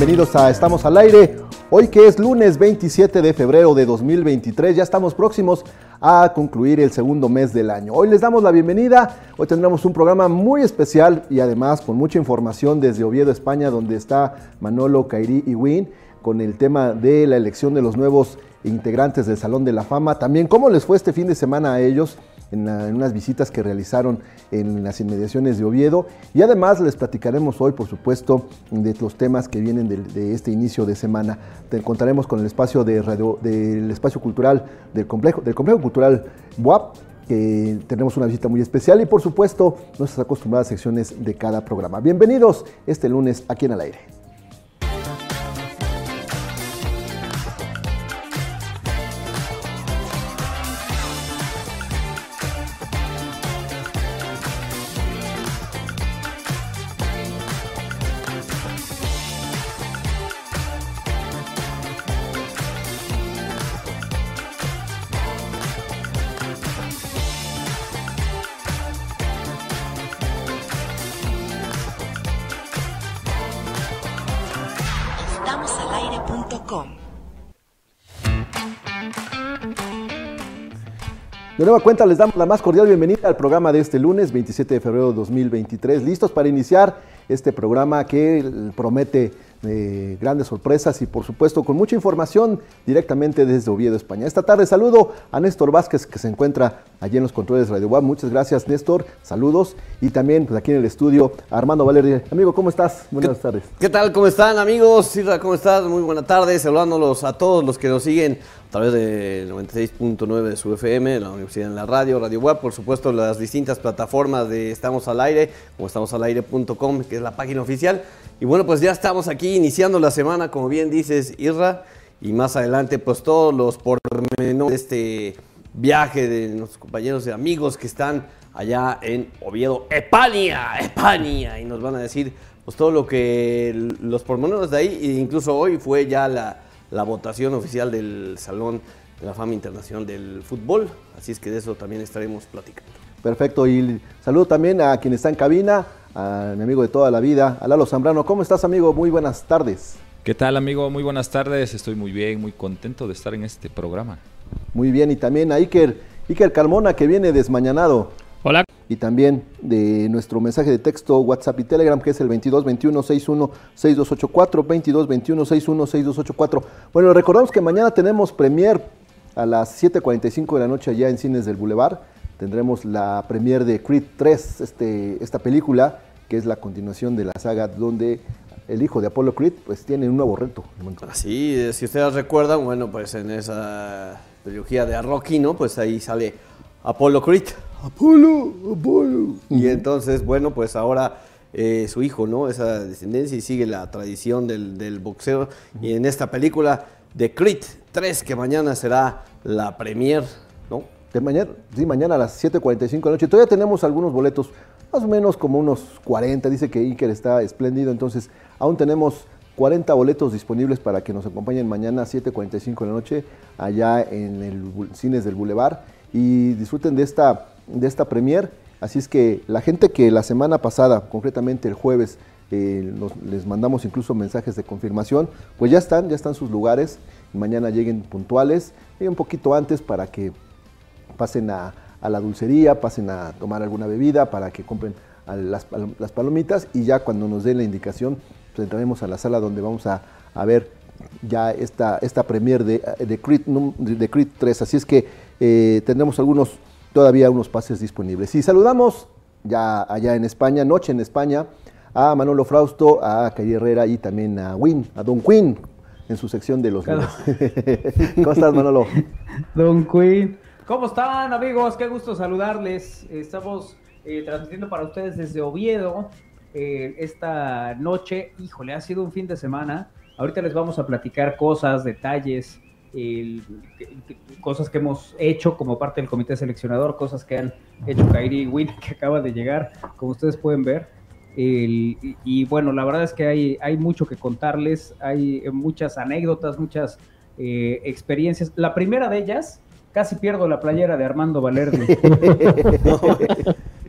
Bienvenidos a Estamos al aire. Hoy que es lunes 27 de febrero de 2023, ya estamos próximos a concluir el segundo mes del año. Hoy les damos la bienvenida, hoy tendremos un programa muy especial y además con mucha información desde Oviedo, España, donde está Manolo, Kairi y Win con el tema de la elección de los nuevos integrantes del Salón de la Fama. También cómo les fue este fin de semana a ellos en, unas visitas que realizaron en las inmediaciones de Oviedo. Y además les platicaremos hoy, por supuesto, de los temas que vienen de, este inicio de semana. Te contaremos con el espacio de radio, del espacio cultural del complejo, del complejo cultural WAP que tenemos una visita muy especial y por supuesto nuestras acostumbradas secciones de cada programa. Bienvenidos este lunes aquí en el aire. De nueva cuenta les damos la más cordial bienvenida al programa de este lunes 27 de febrero de 2023. Listos para iniciar este programa que promete eh, grandes sorpresas y por supuesto con mucha información directamente desde Oviedo, España. Esta tarde saludo a Néstor Vázquez que se encuentra allí en los controles de Radio Web. Muchas gracias Néstor, saludos y también pues, aquí en el estudio Armando Valer. Amigo, ¿cómo estás? Buenas tardes. ¿Qué tal? ¿Cómo están amigos? Sirra, ¿cómo estás? Muy buena tarde, saludándolos a todos los que nos siguen a través del 96.9 de su FM, la Universidad en la Radio, Radio Web, por supuesto las distintas plataformas de Estamos al Aire, como estamosalaire.com, que la página oficial. Y bueno, pues ya estamos aquí iniciando la semana, como bien dices, Irra, y más adelante pues todos los pormenores de este viaje de nuestros compañeros y amigos que están allá en Oviedo, España, España, y nos van a decir pues todo lo que los pormenores de ahí, e incluso hoy fue ya la la votación oficial del Salón de la Fama Internacional del Fútbol. Así es que de eso también estaremos platicando. Perfecto, y saludo también a quien está en cabina, a mi amigo de toda la vida, a Lalo Zambrano. ¿Cómo estás, amigo? Muy buenas tardes. ¿Qué tal, amigo? Muy buenas tardes. Estoy muy bien, muy contento de estar en este programa. Muy bien, y también a Iker, Iker Carmona, que viene desmañanado. Hola. Y también de nuestro mensaje de texto, WhatsApp y Telegram, que es el 2221 61 6284, 2221 61 6284. Bueno, recordamos que mañana tenemos premier a las 7.45 de la noche allá en Cines del Boulevard. Tendremos la premier de Creed 3, este, esta película, que es la continuación de la saga donde el hijo de Apollo Creed pues tiene un nuevo reto. Así, si ustedes recuerdan, bueno, pues en esa trilogía de Rocky, ¿no? Pues ahí sale Apollo Creed. Apolo, Apolo. Y entonces, bueno, pues ahora eh, su hijo, ¿no? Esa descendencia y sigue la tradición del, boxeo. Y en esta película de Creed 3, que mañana será la premier, ¿no? De mañana, sí, mañana a las 7.45 de la noche. Todavía tenemos algunos boletos, más o menos como unos 40. Dice que Iker está espléndido, entonces aún tenemos 40 boletos disponibles para que nos acompañen mañana a 7.45 de la noche allá en el Cines del Boulevard y disfruten de esta, de esta premier. Así es que la gente que la semana pasada, concretamente el jueves, eh, les mandamos incluso mensajes de confirmación, pues ya están, ya están sus lugares. Mañana lleguen puntuales, lleguen un poquito antes para que pasen a, la dulcería, pasen a tomar alguna bebida, para que compren las, palomitas y ya cuando nos den la indicación, pues entraremos a la sala donde vamos a, ver ya esta, esta premier de, de, Creed, de Creed 3. Así es que eh, tendremos algunos, todavía unos pases disponibles. Y saludamos ya allá en España, noche en España, a Manolo Frausto, a Calle Herrera y también a Win, a Don Quinn, en su sección de los ¿Cómo estás, Manolo? Don Quinn. ¿Cómo están, amigos? Qué gusto saludarles. Estamos eh, transmitiendo para ustedes desde Oviedo eh, esta noche. Híjole, ha sido un fin de semana. Ahorita les vamos a platicar cosas, detalles, cosas que hemos hecho como parte del comité seleccionador, cosas que han hecho Kairi y Win, que acaba de llegar, como ustedes pueden ver. y, bueno, la verdad es que hay, hay mucho que contarles, hay muchas anécdotas, muchas eh, experiencias. La primera de ellas, casi pierdo la playera de Armando Valerdi.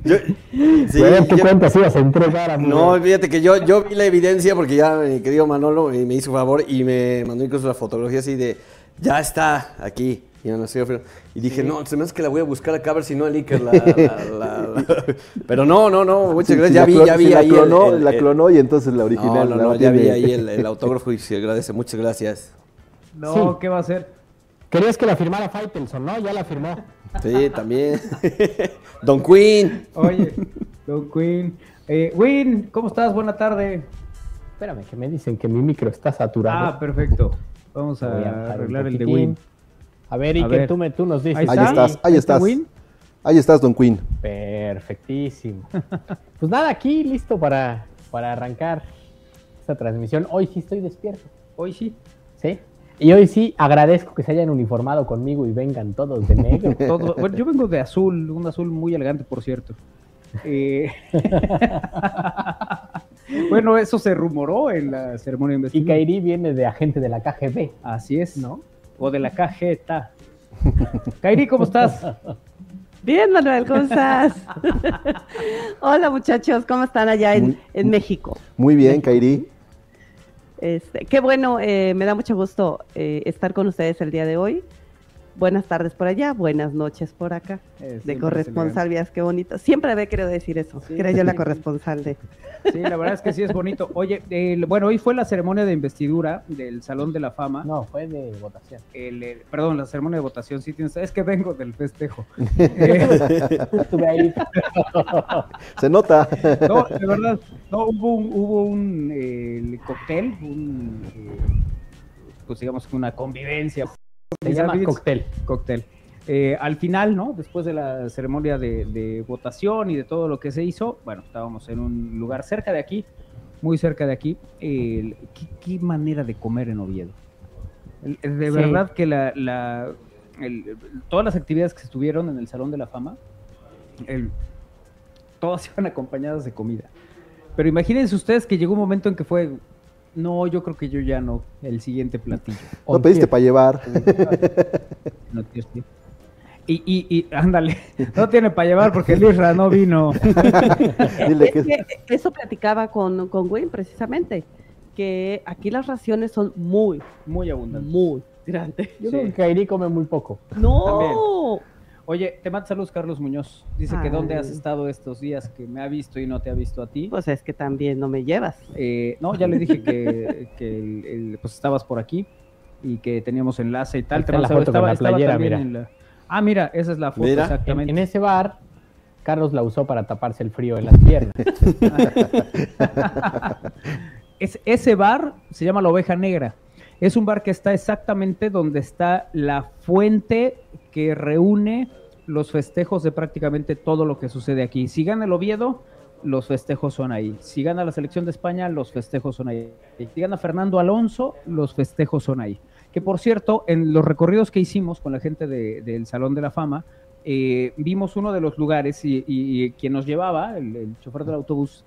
Yo, sí, Güey, ¿Qué yo- cuentas ibas a entregar, amigo? no, fíjate que yo, yo vi la evidencia porque ya mi querido Manolo eh, me hizo favor y me mandó incluso la fotografía así de, ya está aquí. Y. Y dije, no, se me hace que la voy a buscar acá a ver si no el Iker la, la- la- la- Pero no, no, no, muchas Sí, gracias. sí, ya vi, ya vi sí, la ahí el- clonó, el- la clonó y entonces la original. No, no, la no, ya vi ahí el, el autógrafo y se agradece. Muchas gracias. No, Sí. ¿qué va a hacer? Querías que la firmara Faitelson, ¿no? Ya la firmó. Sí, también. Don Queen. Oye, Don Queen. Eh, Win, ¿cómo estás? Buena tarde. Espérame, que me dicen que mi micro está saturado. Ah, perfecto. Vamos a a arreglar el de. Win. A ver, A y que ver. tú, me, tú nos dices. Ahí Ahí está. estás, ahí ¿Ahí está estás. Win? Ahí estás, Don Queen. Perfectísimo. Pues nada, aquí listo para, para arrancar esta transmisión. Hoy sí estoy despierto, Hoy sí. ¿sí? Y hoy sí agradezco que se hayan uniformado conmigo y vengan todos de negro. Todo- bueno, yo vengo de azul, un azul muy elegante, por cierto. Eh, bueno, eso se rumoró en la ceremonia de Y investigación. Kairi viene de agente de la KGB. Así es. ¿No? O de la KGT. Kairi, ¿cómo estás? Bien, Manuel, ¿cómo estás? Hola, muchachos, ¿cómo están allá en, Muy- en México? Muy bien, Kairi. Este, qué bueno, eh, me da mucho gusto eh, estar con ustedes el día de hoy. Buenas tardes por allá, buenas noches por acá. Eh, De corresponsal, vías, qué bonito. Siempre había querido decir eso, Sí, que era yo la corresponsal de... Sí, la verdad es que sí es bonito. Oye, el- bueno, hoy fue la ceremonia de investidura del Salón de la Fama. No, fue de votación. El, el- perdón, la ceremonia de votación, sí tienes. Es que vengo del festejo. Eh, Estuve ahí. Se nota. no, de verdad, no, hubo un, hubo un eh, el cóctel, un, eh, pues digamos que una convivencia. Se llama cóctel. Cóctel. Eh, al final, ¿no? Después de la ceremonia de, de votación y de todo lo que se hizo, bueno, estábamos en un lugar cerca de aquí, muy cerca de aquí. ¿qué, qué manera de comer en Oviedo? De Sí. verdad que la, la- el- todas las actividades que estuvieron en el Salón de la Fama, el- todas iban acompañadas de comida. Pero imagínense ustedes que llegó un momento en que fue, no, yo creo que yo ya no, el siguiente platillo. No pediste para llevar. No, tío. Y, y, y, ándale, no tiene para llevar porque Luis no vino. Dile Es que eso platicaba con, con Wayne precisamente, que aquí las raciones son muy, Muy abundante. muy grandes. Yo Sí. creo que Kairi come muy poco. No, Oye, te manda saludos Carlos Muñoz. Dice que dónde has estado estos días, que me ha visto y no te ha visto a ti. pues es que también no me llevas. Eh, no, ya le dije que, que el- el- pues estabas por aquí y que teníamos enlace y tal. Te la con playera, mira. en la- Ah, mira, esa es la foto, Mira. En, exactamente. en ese bar, Carlos la usó para taparse el frío en las piernas. Es, ese bar se llama La Oveja Negra. Es un bar que está exactamente donde está la fuente que reúne los festejos de prácticamente todo lo que sucede aquí. Si gana el Oviedo, los festejos son ahí. Si gana la selección de España, los festejos son ahí. Si gana Fernando Alonso, los festejos son ahí. Que por cierto, en los recorridos que hicimos con la gente de- del Salón de la Fama, eh, vimos uno de los lugares y, y- y quien nos llevaba, el, el chofer del autobús,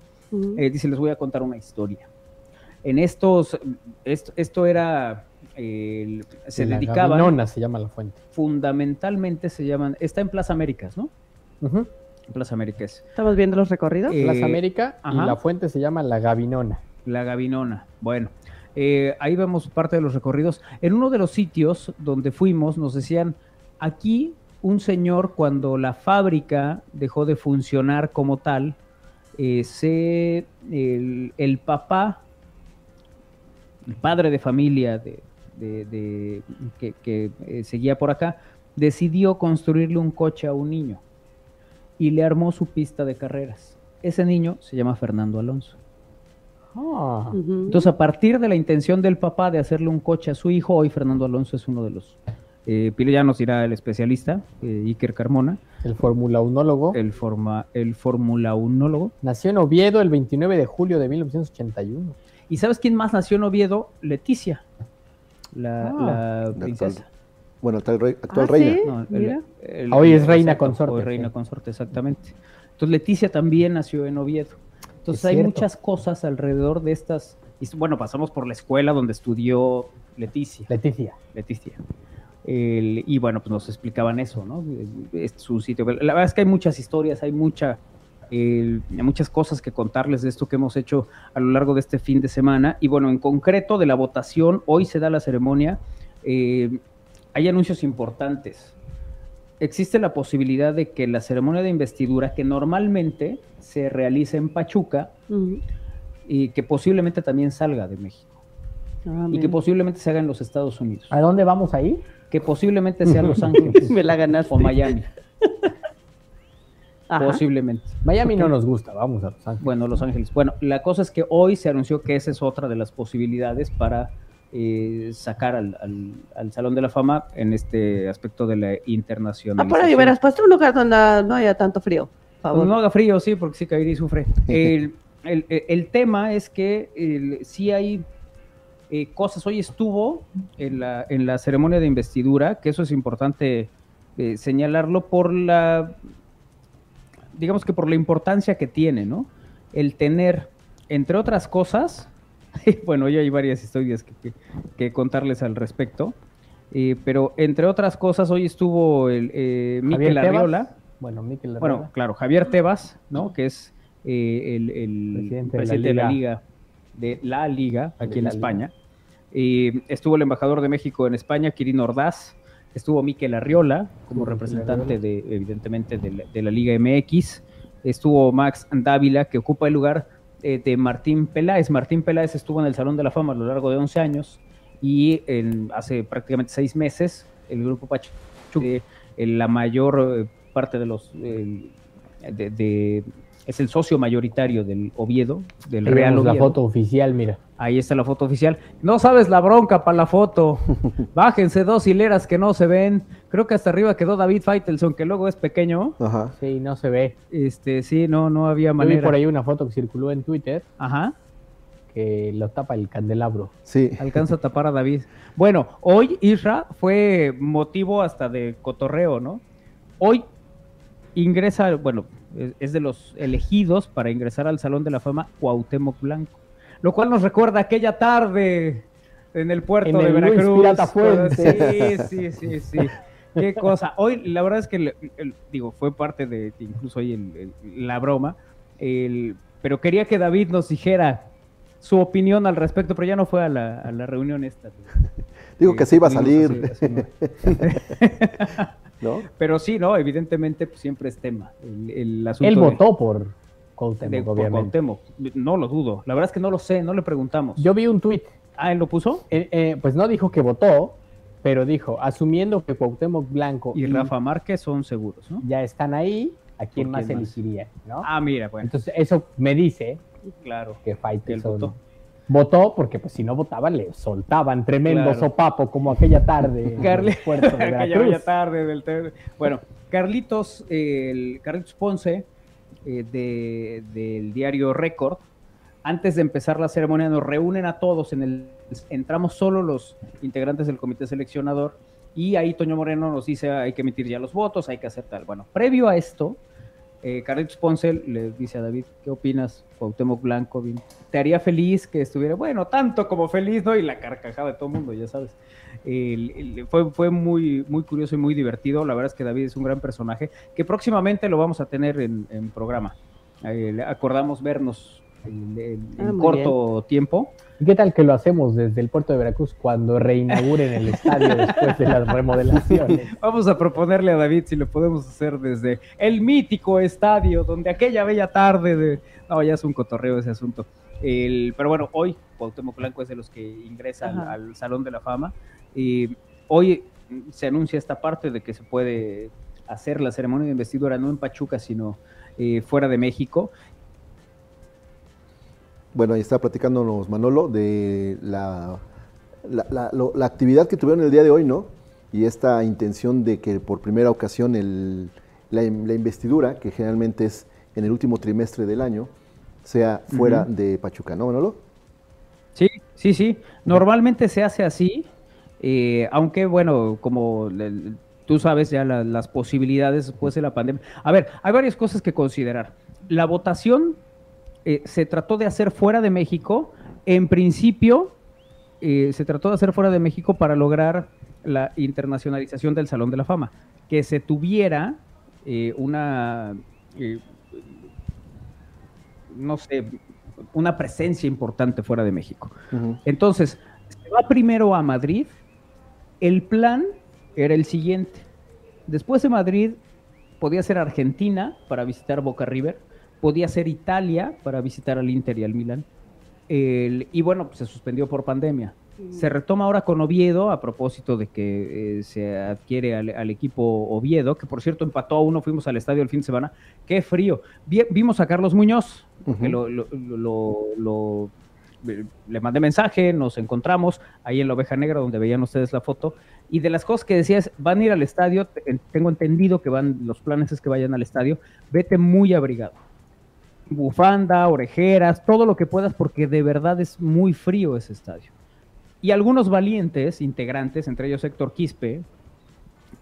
eh, dice, les voy a contar una historia. En estos, esto, esto era, eh, se La dedicaban, Gavinona se llama la fuente. fundamentalmente se llaman, está en Plaza Américas, ¿no? Plaza Américas. Estamos viendo los recorridos. Eh, Plaza América ajá. y la fuente se llama La Gavinona. La Gavinona. Bueno, eh, ahí vemos parte de los recorridos. En uno de los sitios donde fuimos nos decían, aquí un señor cuando la fábrica dejó de funcionar como tal, eh, se, el, el papá, el padre de familia de, de- de- que, que, eh, seguía por acá, decidió construirle un coche a un niño y le armó su pista de carreras. Ese niño se llama Fernando Alonso. Ah. Entonces, a partir de la intención del papá de hacerle un coche a su hijo, hoy Fernando Alonso es uno de los. Eh, Pilo ya nos dirá el especialista, eh, Iker Carmona, el Fórmula Unólogo. el, forma, el Fórmula 1 Nació en Oviedo el 29 de julio de 1981. ¿Y sabes quién más nació en Oviedo? Leticia, la, Ah. la La princesa. Bueno, actual, rey- actual Ah, reina. ¿sí? No, el- Mira. el- Hoy es reina exacto, consorte, Hoy reina sí. consorte, exactamente. Entonces Leticia también nació en Oviedo. Entonces Es hay cierto. muchas cosas alrededor de estas. y bueno, pasamos por la escuela donde estudió Leticia. Leticia. Leticia. El- y bueno, pues nos explicaban eso, ¿no? Es su sitio. La verdad es que hay muchas historias, hay mucha, hay muchas cosas que contarles de esto que hemos hecho a lo largo de este fin de semana. Y bueno, en concreto de la votación, hoy se da la ceremonia. Eh, hay anuncios importantes. Existe la posibilidad de que la ceremonia de investidura, que normalmente se realiza en Pachuca, y que posiblemente también salga de México. Ah, y que posiblemente se haga en los Estados Unidos. ¿A dónde vamos ahí? Que posiblemente sea Los Ángeles. Me la ganaste. O Miami. Posiblemente. Miami no nos gusta, vamos a Los Ángeles. Bueno, Los Ángeles. Bueno, la cosa es que hoy se anunció que esa es otra de las posibilidades para eh, sacar al, Salón de la Fama en este aspecto de la internacionalización. Ah, por ahí hubieras puesto un lugar donde no haya tanto frío. Favor. No haga frío, sí, porque sí, Kairi sufre. el, tema es que sí hay eh, cosas. Hoy estuvo en la, en la ceremonia de investidura, que eso es importante eh, señalarlo por la digamos que por la importancia que tiene, ¿no? El tener, entre otras cosas, bueno, ya hay varias historias que, contarles al respecto, eh, pero entre otras cosas, hoy estuvo el eh, Miquel Arriola. Bueno, Miquel Arriola. Bueno, claro, Javier Tebas, ¿no? Que es eh, el, presidente, de, la Liga, de la Liga, aquí en España. estuvo el embajador de México en España, Quirino Ordaz, Estuvo Miquel Arriola como representante de, evidentemente, de la, Liga MX. Estuvo Max Dávila, que ocupa el lugar eh, de Martín Peláez. Martín Peláez estuvo en el Salón de la Fama a lo largo de 11 años y hace prácticamente seis meses el grupo Pachuca, eh, la mayor eh, parte de los de, es el socio mayoritario del Oviedo, del Real Oviedo. la foto oficial, mira. Ahí está la foto oficial. No sabes la bronca para la foto. Bájense dos hileras que no se ven. Creo que hasta arriba quedó David Feitelson, que luego es pequeño. Ajá. Sí, no se ve. Este, sí, no, no había manera. Yo vi por ahí una foto que circuló en Twitter. Ajá. Que lo tapa el candelabro. Sí. Alcanza a tapar a David. Bueno, hoy Isra fue motivo hasta de cotorreo, ¿no? Hoy ingresa, bueno, es de los elegidos para ingresar al Salón de la Fama Cuauhtémoc Blanco. Lo cual nos recuerda aquella tarde en el puerto de Veracruz. Sí, sí, sí, sí. Qué cosa. Hoy, la verdad es que, digo, fue parte de incluso hoy la broma, pero quería que David nos dijera su opinión al respecto, pero ya no fue a la, reunión esta. Digo que se iba a salir. Pero sí, no, evidentemente pues, siempre es tema. El, Él votó por Cuauhtémoc, No lo dudo. La verdad es que no lo sé, no le preguntamos. Yo vi un tuit. Ah, ¿él lo puso? Eh, eh, pues no dijo que votó, pero dijo, asumiendo que Cuauhtémoc Blanco y, Rafa Márquez son seguros, ¿no? Ya están ahí, ¿a quién, más elegiría? ¿no? Ah, mira, bueno. Entonces eso me dice claro, que Faitelson votó. Votó porque pues si no votaba le soltaban tremendo sopapo como aquella tarde Carli aquella tarde del Bueno, Carlitos, el Carlitos Ponce eh, del diario Record, antes de empezar la ceremonia nos reúnen a todos en el entramos solo los integrantes del comité seleccionador y ahí Toño Moreno nos dice hay que emitir ya los votos, hay que hacer tal. Bueno, previo a esto, eh, Carlitos le dice a David, ¿qué opinas, Cuauhtémoc Blanco? ¿Te haría feliz que estuviera, bueno, tanto como feliz, ¿no? Y la carcajada de todo el mundo, ya sabes. fue fue muy, muy curioso y muy divertido. La verdad es que David es un gran personaje que próximamente lo vamos a tener en, programa. acordamos vernos en, ah, corto tiempo. ¿Y qué tal que lo hacemos desde el puerto de Veracruz cuando reinauguren el estadio después de las remodelaciones? Vamos a proponerle a David si lo podemos hacer desde el mítico estadio donde aquella bella tarde de... No, ya es un cotorreo ese asunto. El... Pero bueno, hoy Cuauhtémoc Blanco es de los que ingresa al, Salón de la Fama. Y hoy se anuncia esta parte de que se puede hacer la ceremonia de investidura no en Pachuca, sino eh, fuera de México. Bueno, ahí está platicándonos Manolo de la, la, actividad que tuvieron el día de hoy, ¿no? Y esta intención de que por primera ocasión el, la, investidura, que generalmente es en el último trimestre del año, sea fuera de Pachuca, ¿no, Manolo? Sí, sí, sí. Normalmente se hace así, eh, aunque bueno, como tú sabes ya las posibilidades después de la pandemia. A ver, hay varias cosas que considerar. La votación eh, se trató de hacer fuera de México. En principio, eh, se trató de hacer fuera de México para lograr la internacionalización del Salón de la Fama. Que se tuviera eh, una no sé, una presencia importante fuera de México. Entonces, se va primero a Madrid. El plan era el siguiente. Después de Madrid, podía ser Argentina para visitar Boca River, podía ser Italia para visitar al Inter y al Milan. El- y bueno, pues se suspendió por pandemia. Se retoma ahora con Oviedo, a propósito de que eh, se adquiere al, al equipo Oviedo, que por cierto empató a uno, fuimos al estadio el fin de semana. Qué frío. Vi- vimos a Carlos Muñoz, que lo, lo- lo- lo- le mandé mensaje, nos encontramos ahí en la oveja negra donde veían ustedes la foto. Y de las cosas que decías, van a ir al estadio, te- tengo entendido que van, los planes es que vayan al estadio, vete muy abrigado. Bufanda, orejeras, todo lo que puedas, porque de verdad es muy frío ese estadio. Y algunos valientes integrantes, entre ellos Héctor Quispe,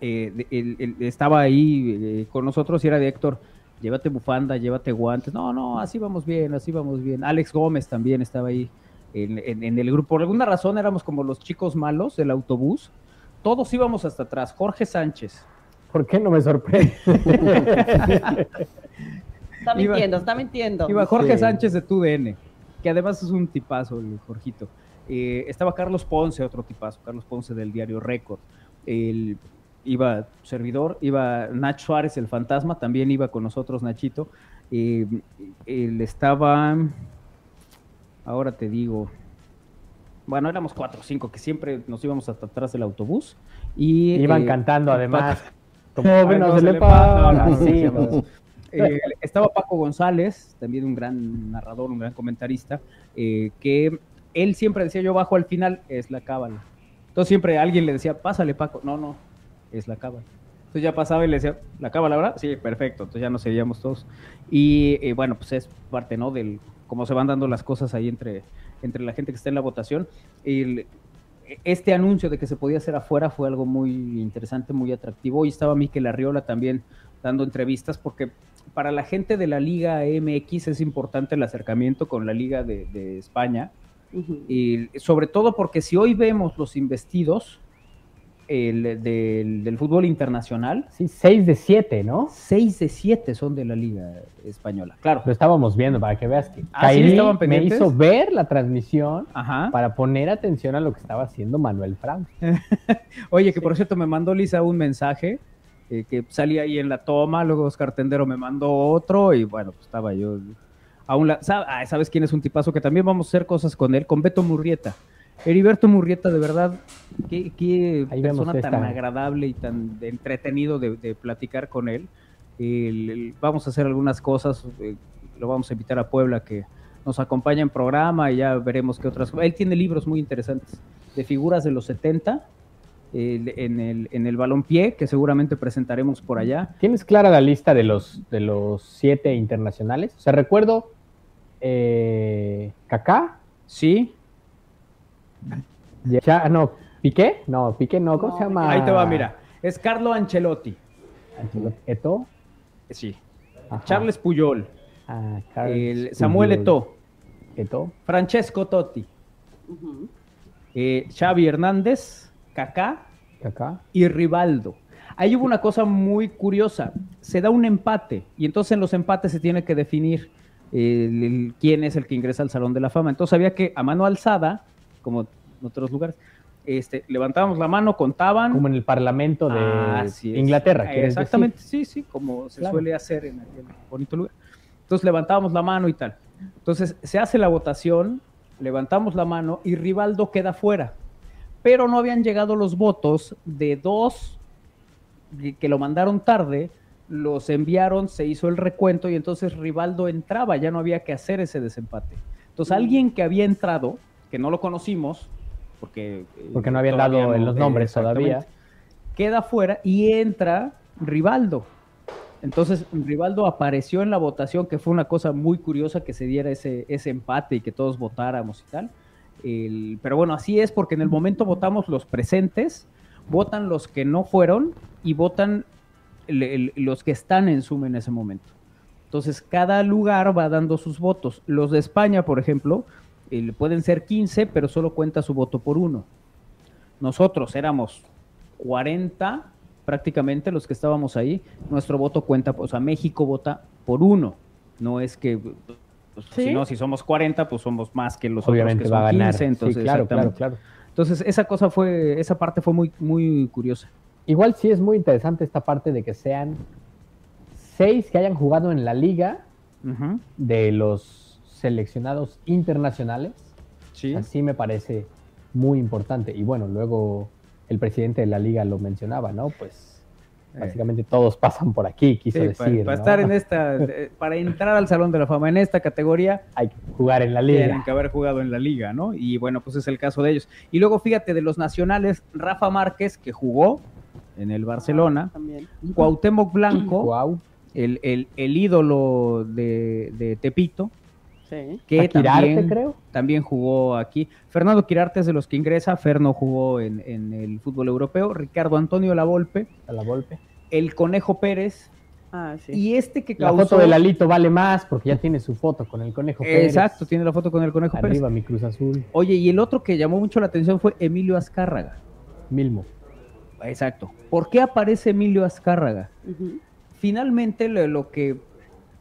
eh, de- él- él estaba ahí eh, con nosotros y era de Héctor, llévate bufanda, llévate guantes. No, no, así vamos bien, así vamos bien. Alex Gómez también estaba ahí en, en- en el grupo. Por alguna razón éramos como los chicos malos del autobús. Todos íbamos hasta atrás. Jorge Sánchez. ¿Por qué no me sorprende? Está Iba- mintiendo, está mintiendo. Iba Jorge Sí. Sánchez de TUDN, que además es un tipazo, el Jorgito. Eh, estaba Carlos Ponce, otro tipazo, Carlos Ponce del diario Récord. El, iba servidor, iba Nach Suárez, el fantasma, también iba con nosotros Nachito. Eh, él estaba, ahora te digo, bueno, éramos cuatro o cinco que siempre nos íbamos hasta atrás del autobús. Y, Iban eh, cantando además. Como Ay, ven, Eh, estaba Paco González, también un gran narrador, un gran comentarista, eh, que él siempre decía, yo bajo al final, es la cábala. Entonces siempre alguien le decía, pásale Paco, no, no, es la cábala. Entonces ya pasaba y le decía, ¿la cábala ahora? Sí, perfecto, entonces ya nos seguíamos todos. Y eh, bueno, pues es parte, ¿no? Del cómo se van dando las cosas ahí entre, entre la gente que está en la votación. El- este anuncio de que se podía hacer afuera fue algo muy interesante, muy atractivo. Hoy estaba Miquel Arriola también dando entrevistas porque para la gente de la Liga MX es importante el acercamiento con la Liga de, de España. Y sobre todo porque si hoy vemos los investidos el, del, del fútbol internacional, Sí, 6 de 7, ¿no? 6 de 7 son de la Liga Española. Claro. Lo estábamos viendo para que veas que Ah, ¿sí estaban me hizo ver la transmisión Ajá. para poner atención a lo que estaba haciendo Manuel Franco. Oye, que por cierto me mandó Lisa un mensaje eh, que salía ahí en la toma, luego Oscar Tendero me mandó otro y bueno, pues estaba yo a un la- sa- ah, ¿Sabes quién es un tipazo? Que también vamos a hacer cosas con él, con Beto Murrieta. Heriberto Murrieta, de verdad, qué, qué persona tan agradable y tan entretenido de, de platicar con él. El- el- vamos a hacer algunas cosas, eh, lo vamos a invitar a Puebla que nos acompaña en programa y ya veremos qué otras Él tiene libros muy interesantes de figuras de los 70 el- en, el, en el balompié, que seguramente presentaremos por allá. ¿Tienes clara la lista de los, de los siete internacionales? O sea, recuerdo eh, Kaká, Sí, ya, no, Piqué, no, Piqué no, ¿cómo No, se llama? ahí te va, mira. Es Carlo Ancelotti. Ancelotti. Eto'o. Sí. Ajá. Charles Puyol. Ah, el Samuel. Eto'o. Eto'o. Francesco Totti. Eh, Xavi Hernández. Kaká. Kaká. y Rivaldo. Ahí hubo una cosa muy curiosa. Se da un empate y entonces en los empates se tiene que definir el- el- quién es el que ingresa al Salón de la Fama. Entonces había que a mano alzada, como en otros lugares, este, levantábamos la mano, contaban. Como en el Parlamento de es. Inglaterra. Eh, ¿quieres Exactamente, sí, sí, como se Claro. suele hacer en aquel bonito lugar. Entonces levantábamos la mano y tal. Entonces se hace la votación, levantamos la mano y Rivaldo queda fuera. Pero no habían llegado los votos de dos que- lo mandaron tarde, los enviaron, se hizo el recuento y entonces Rivaldo entraba, ya no había que hacer ese desempate. Entonces alguien que había entrado, que no lo conocimos, porque... eh, Porque no habían dado los nombres exactamente, todavía. Queda fuera y entra Rivaldo. Entonces, Rivaldo apareció en la votación, que fue una cosa muy curiosa que se diera ese, ese empate y que todos votáramos y tal. El- pero bueno, así es, porque en el momento votamos los presentes, votan los que no fueron y votan los que están en Zoom en ese momento. Entonces, cada lugar va dando sus votos. Los de España, por ejemplo, pueden ser 15, pero solo cuenta su voto por uno. Nosotros éramos 40 prácticamente los que estábamos ahí. Nuestro voto cuenta, o sea, México vota por uno. No es que pues, Sí. si no, si somos 40, pues somos más que los Obviamente otros que va son a ganar. 15, entonces, sí, claro, claro. Entonces, esa cosa fue, esa parte fue muy, muy curiosa. Igual sí es muy interesante esta parte de que sean seis que hayan jugado en la liga de los seleccionados internacionales. Sí. Así me parece muy importante. Y bueno, luego el presidente de la liga lo mencionaba, ¿no? Pues. Básicamente todos pasan por aquí, quiso Sí, decir. para, para ¿no? estar en esta, eh, para entrar al Salón de la Fama en esta categoría, Hay que jugar en la tienen liga. que haber jugado en la liga, ¿no? Y bueno, pues es el caso de ellos. Y luego fíjate, de los nacionales, Rafa Márquez, que jugó en el Barcelona, También. Cuauhtémoc Blanco, el, el- el ídolo de, de Tepito, Sí. que A Quirarte, también, creo. también jugó aquí. Fernando Quirarte es de los que ingresa, Ferno jugó en, en el fútbol europeo, Ricardo Antonio Lavolpe, A la golpe. el Conejo Pérez, Ah, sí. y este que La causó... foto de Lalito vale más porque ya tiene su foto con el conejo Pérez. Exacto, tiene la foto con el Conejo Pérez. Arriba mi Cruz Azul. Oye, y el otro que llamó mucho la atención fue Emilio Azcárraga. Milmo. Exacto. ¿Por qué aparece Emilio Azcárraga? Finalmente, lo, lo que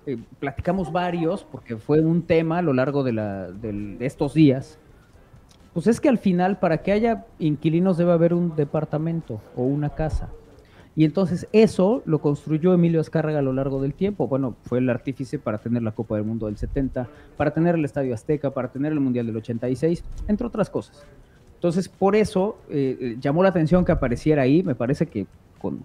eh, platicamos varios, porque fue un tema a lo largo de, estos días, pues es que al final, para que haya inquilinos, debe haber un departamento o una casa. Y entonces eso lo construyó Emilio Azcárraga a lo largo del tiempo. Bueno, fue el artífice para tener la Copa del Mundo del 70, para tener el Estadio Azteca, para tener el Mundial del 86, entre otras cosas. Entonces, por eso eh, eh, llamó la atención que apareciera ahí, me parece que con,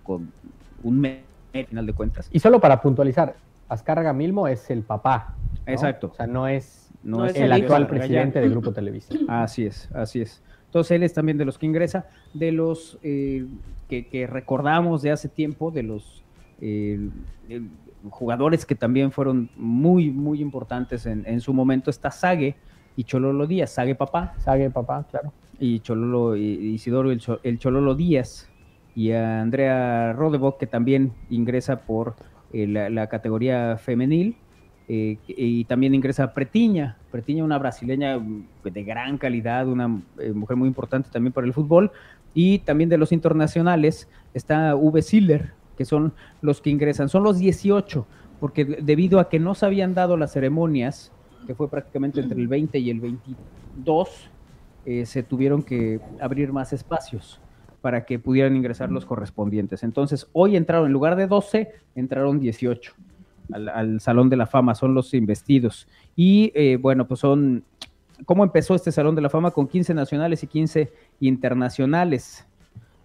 un mes, al final de cuentas. Y solo para puntualizar, Azcárraga Milmo es el papá. ¿no? Exacto. O sea, no es No, No es el actual presidente del Grupo Televisa. Así es, así es. Entonces él es también de los que ingresa, de los eh, que, que recordamos de hace tiempo, de los eh, eh, jugadores que también fueron muy, muy importantes en, en su momento, está Sague y Chololo Díaz, Sague papá Sague, papá, claro. y Chololo y Isidoro el, Cho- el Chololo Díaz y a Andrea Rodebock que también ingresa por eh, la, categoría femenil eh, y también ingresa Pretiña, Pretiña una brasileña mm, de gran calidad, una eh, mujer muy importante también para el fútbol. Y también de los internacionales está V. Siller, que son los que ingresan, son los 18, porque de- debido a que no se habían dado las ceremonias, que fue prácticamente entre el 20 y el 22, eh, se tuvieron que abrir más espacios para que pudieran ingresar los correspondientes. Entonces, hoy entraron, en lugar de 12, entraron 18 al, al Salón de la Fama, son los investidos. Y eh, bueno, pues son, ¿cómo empezó este Salón de la Fama? Con 15 nacionales y 15 internacionales.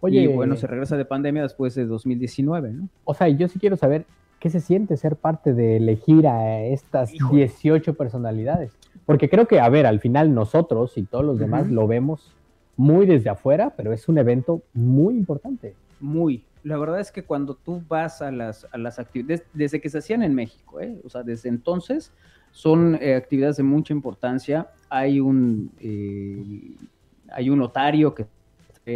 Oye, y bueno, se regresa de pandemia después de 2019, ¿no? o sea, yo sí quiero saber qué se siente ser parte de elegir a estas Híjole. 18 personalidades. Porque creo que, a ver, al final nosotros y todos los demás lo vemos muy desde afuera, pero es un evento muy importante. Muy. La verdad es que cuando tú vas a las, a las actividades, desde que se hacían en México, ¿eh? o sea, desde entonces, son eh, actividades de mucha importancia. Hay un, eh, hay un notario que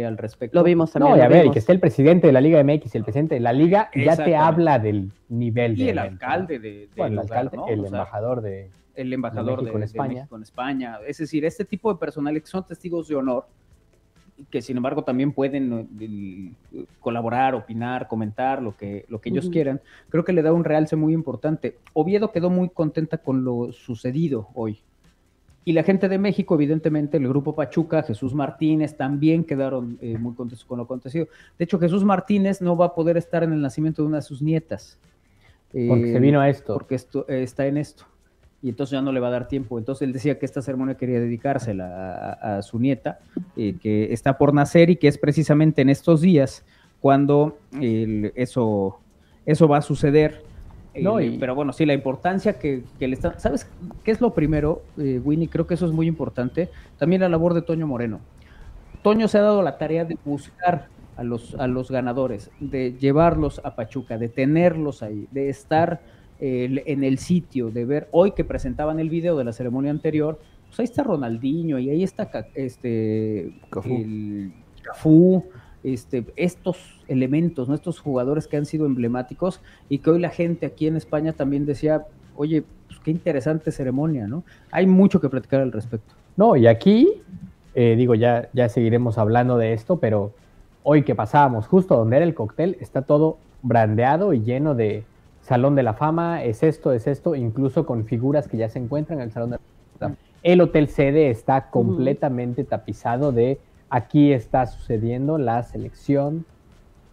al respecto. Lo vimos también. No, y a ver, y que esté el presidente de la Liga MX y el presidente de la Liga, ya te habla del nivel Y de el evento, alcalde de, de Bueno, el lugar, alcalde, ¿no? el O sea, embajador de... el embajador de, México en de España. México en España. Es decir, este tipo de personales que son testigos de honor, que sin embargo también pueden eh, colaborar, opinar, comentar lo que, lo que ellos quieran, creo que le da un realce muy importante. Oviedo quedó muy contenta con lo sucedido hoy. Y la gente de México, evidentemente, el grupo Pachuca, Jesús Martínez, también quedaron eh, muy contentos con lo acontecido. De hecho, Jesús Martínez no va a poder estar en el nacimiento de una de sus nietas. Porque Eh, se vino a esto. porque esto, eh, está en esto. Y entonces ya no le va a dar tiempo. Entonces él decía que esta ceremonia quería dedicársela a, a su nieta, eh, que está por nacer y que es precisamente en estos días cuando eso, eso va a suceder. No, Eh, y- Pero bueno, sí, la importancia que, que le está... ¿Sabes qué es lo primero, eh, Winnie? Creo que eso es muy importante. También la labor de Toño Moreno. Toño se ha dado la tarea de buscar a los, a los ganadores, de llevarlos a Pachuca, de tenerlos ahí, de estar eh, en el sitio, de ver, hoy que presentaban el video de la ceremonia anterior, pues ahí está Ronaldinho y ahí está este, Cafú. el Cafú, este, estos elementos, ¿no? estos jugadores que han sido emblemáticos y que hoy la gente aquí en España también decía, oye, pues qué interesante ceremonia, ¿no? Hay mucho que platicar al respecto. No, y aquí, eh, digo, ya, ya seguiremos hablando de esto, pero hoy que pasábamos justo donde era el cóctel, está todo brandeado y lleno de Salón de la Fama es esto, es esto, incluso con figuras que ya se encuentran en el Salón de la Fama. El hotel sede está completamente tapizado de aquí está sucediendo la selección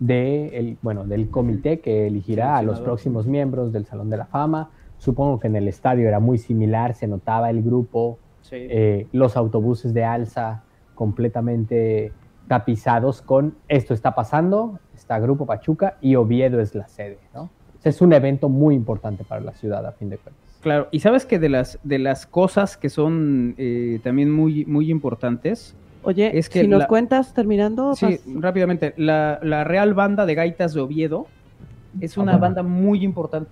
de el, bueno, del comité que elegirá a los próximos miembros del Salón de la Fama. Supongo que en el estadio era muy similar, se notaba el grupo, Sí. eh, los autobuses de alza completamente tapizados con esto está pasando, está Grupo Pachuca y Oviedo es la sede, ¿no? Es un evento muy importante para la ciudad a fin de cuentas. Claro, y sabes que de las, de las cosas que son eh, también muy, muy importantes, Oye, Es que si nos la- cuentas terminando, sí, pas- rápidamente, la, la Real Banda de Gaitas de Oviedo es Ah, una bueno. banda muy importante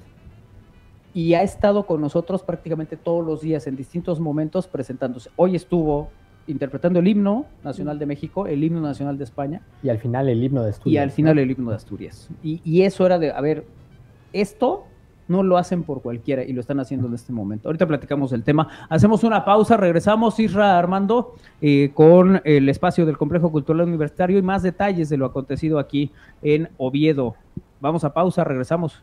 y ha estado con nosotros prácticamente todos los días en distintos momentos presentándose. Hoy estuvo interpretando el himno nacional de México, el himno nacional de España Y al final el himno de y Asturias. al ¿no? final el himno de Asturias. Y, y eso era de, a ver, esto no lo hacen por cualquiera y lo están haciendo en este momento. Ahorita platicamos del tema. Hacemos una pausa, regresamos, Isra Armando, eh, con el espacio del Complejo Cultural Universitario y más detalles de lo acontecido aquí en Oviedo. Vamos a pausa, regresamos.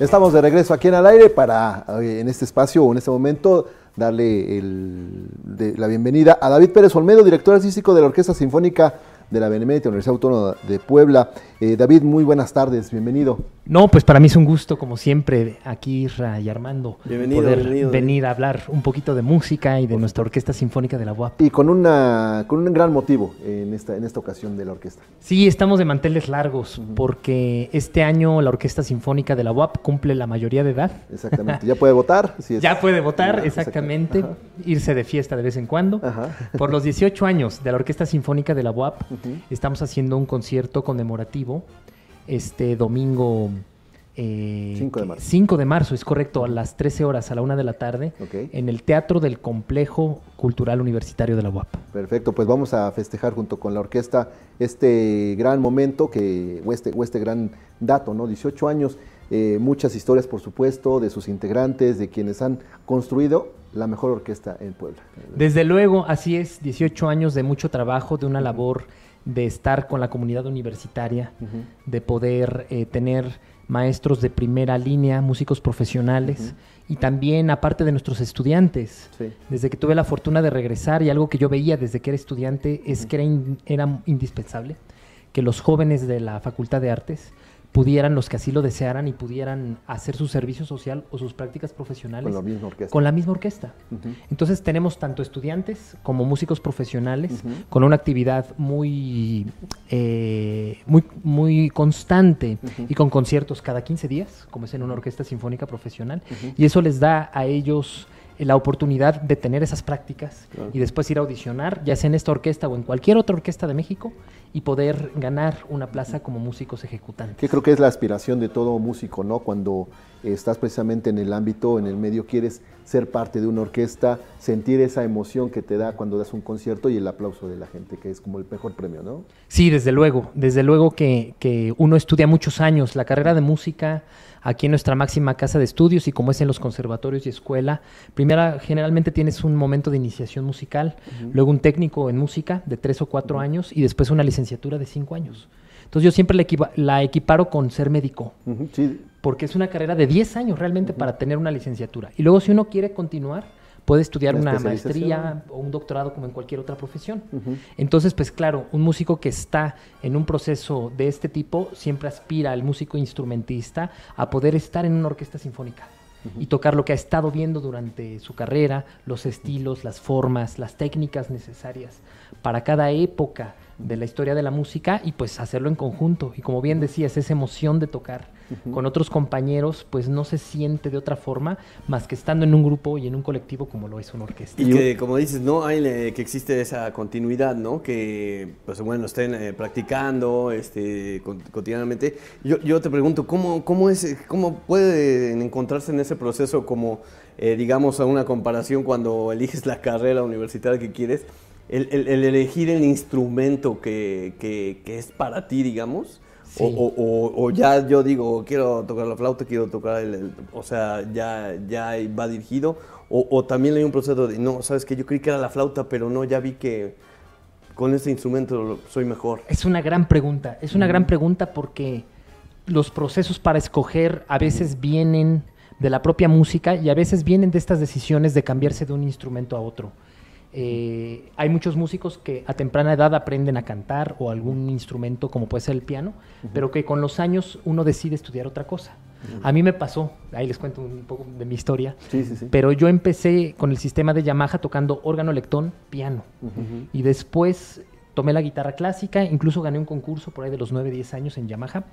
Estamos de regreso aquí en al aire para eh, en este espacio o en este momento darle el, la bienvenida a David Pérez Olmedo, director artístico de la Orquesta Sinfónica de la Benemérita Universidad Autónoma de Puebla. Eh, David, muy buenas tardes, bienvenido. No, pues para mí es un gusto, como siempre, aquí Isra y Armando, Bienvenido, poder bienvenido, venir a hablar un poquito de música y de nuestra Orquesta Sinfónica de la UAP. Y con, una, con un gran motivo en esta, en esta ocasión de la orquesta. Sí, estamos de manteles largos, porque este año la Orquesta Sinfónica de la UAP cumple la mayoría de edad. Exactamente, ya puede votar. si es- Ya puede votar, exactamente, irse de fiesta de vez en cuando. Ajá. Por los 18 años de la Orquesta Sinfónica de la UAP, estamos haciendo un concierto conmemorativo este domingo. eh, 5 de marzo. 5 de marzo, es correcto, a las 13 horas, a la 1 de la tarde, en el Teatro del Complejo Cultural Universitario de la UAP. Perfecto, pues vamos a festejar junto con la orquesta este gran momento que, o este, o este gran dato, ¿no? 18 años, eh, muchas historias, por supuesto, de sus integrantes, de quienes han construido la mejor orquesta en Puebla. Desde luego, así es, 18 años de mucho trabajo, de una labor de estar con la comunidad universitaria, de poder eh, tener maestros de primera línea, músicos profesionales y también aparte de nuestros estudiantes. Sí. Desde que tuve la fortuna de regresar y algo que yo veía desde que era estudiante es que era, in- era indispensable que los jóvenes de la Facultad de Artes pudieran, los que así lo desearan, y pudieran hacer su servicio social o sus prácticas profesionales Con la misma orquesta. con la misma orquesta. Entonces tenemos tanto estudiantes como músicos profesionales con una actividad muy, eh, muy, muy constante y con conciertos cada 15 días, como es en una orquesta sinfónica profesional. Y eso les da a ellos la oportunidad de tener esas prácticas y después ir a audicionar, ya sea en esta orquesta o en cualquier otra orquesta de México, y poder ganar una plaza como músicos ejecutantes. Que creo que es la aspiración de todo músico, ¿no? Cuando estás precisamente en el ámbito, en el medio, quieres ser parte de una orquesta, sentir esa emoción que te da cuando das un concierto y el aplauso de la gente, que es como el mejor premio, ¿no? Sí, desde luego, desde luego que, que uno estudia muchos años la carrera de música aquí en nuestra máxima casa de estudios y como es en los conservatorios y escuela. Primera, generalmente tienes un momento de iniciación musical, luego un técnico en música de tres o cuatro años y después una licenciatura de cinco años. Entonces yo siempre la, equiva- la equiparo con ser médico, Ujú, Sí, porque es una carrera de 10 años realmente para tener una licenciatura. Y luego si uno quiere continuar, puede estudiar una maestría o un doctorado como en cualquier otra profesión. Entonces, pues claro, un músico que está en un proceso de este tipo siempre aspira al músico instrumentista a poder estar en una orquesta sinfónica y tocar lo que ha estado viendo durante su carrera, los estilos, las formas, las técnicas necesarias para cada época de la historia de la música y pues hacerlo en conjunto. Y como bien decías, esa emoción de tocar con otros compañeros pues no se siente de otra forma más que estando en un grupo y en un colectivo como lo es una orquesta. Y que, como dices, ¿no? Hay eh, que existe esa continuidad, ¿no? Que, pues bueno, estén eh, practicando este, cotidianamente. Yo, yo te pregunto, ¿cómo, cómo, es, ¿cómo pueden encontrarse en ese proceso como, eh, digamos, a una comparación cuando eliges la carrera universitaria que quieres? El, el- el elegir el instrumento que, que- que es para ti, digamos. Sí. O, o- o- o ya yo digo, quiero tocar la flauta, quiero tocar el, el- o sea, ya, ya va dirigido, o, o también hay un proceso de, no, sabes que yo creí que era la flauta, pero no, ya vi que con este instrumento soy mejor. Es una gran pregunta, es una gran pregunta porque los procesos para escoger a veces vienen de la propia música y a veces vienen de estas decisiones de cambiarse de un instrumento a otro. Eh, hay muchos músicos que a temprana edad aprenden a cantar o algún instrumento como puede ser el piano, pero que con los años uno decide estudiar otra cosa. A mí me pasó, ahí les cuento un poco de mi historia, sí, sí. sí. pero yo empecé con el sistema de Yamaha tocando órgano, lectón, piano. Y después tomé la guitarra clásica, incluso gané un concurso por ahí de los 9, 10 años en Yamaha.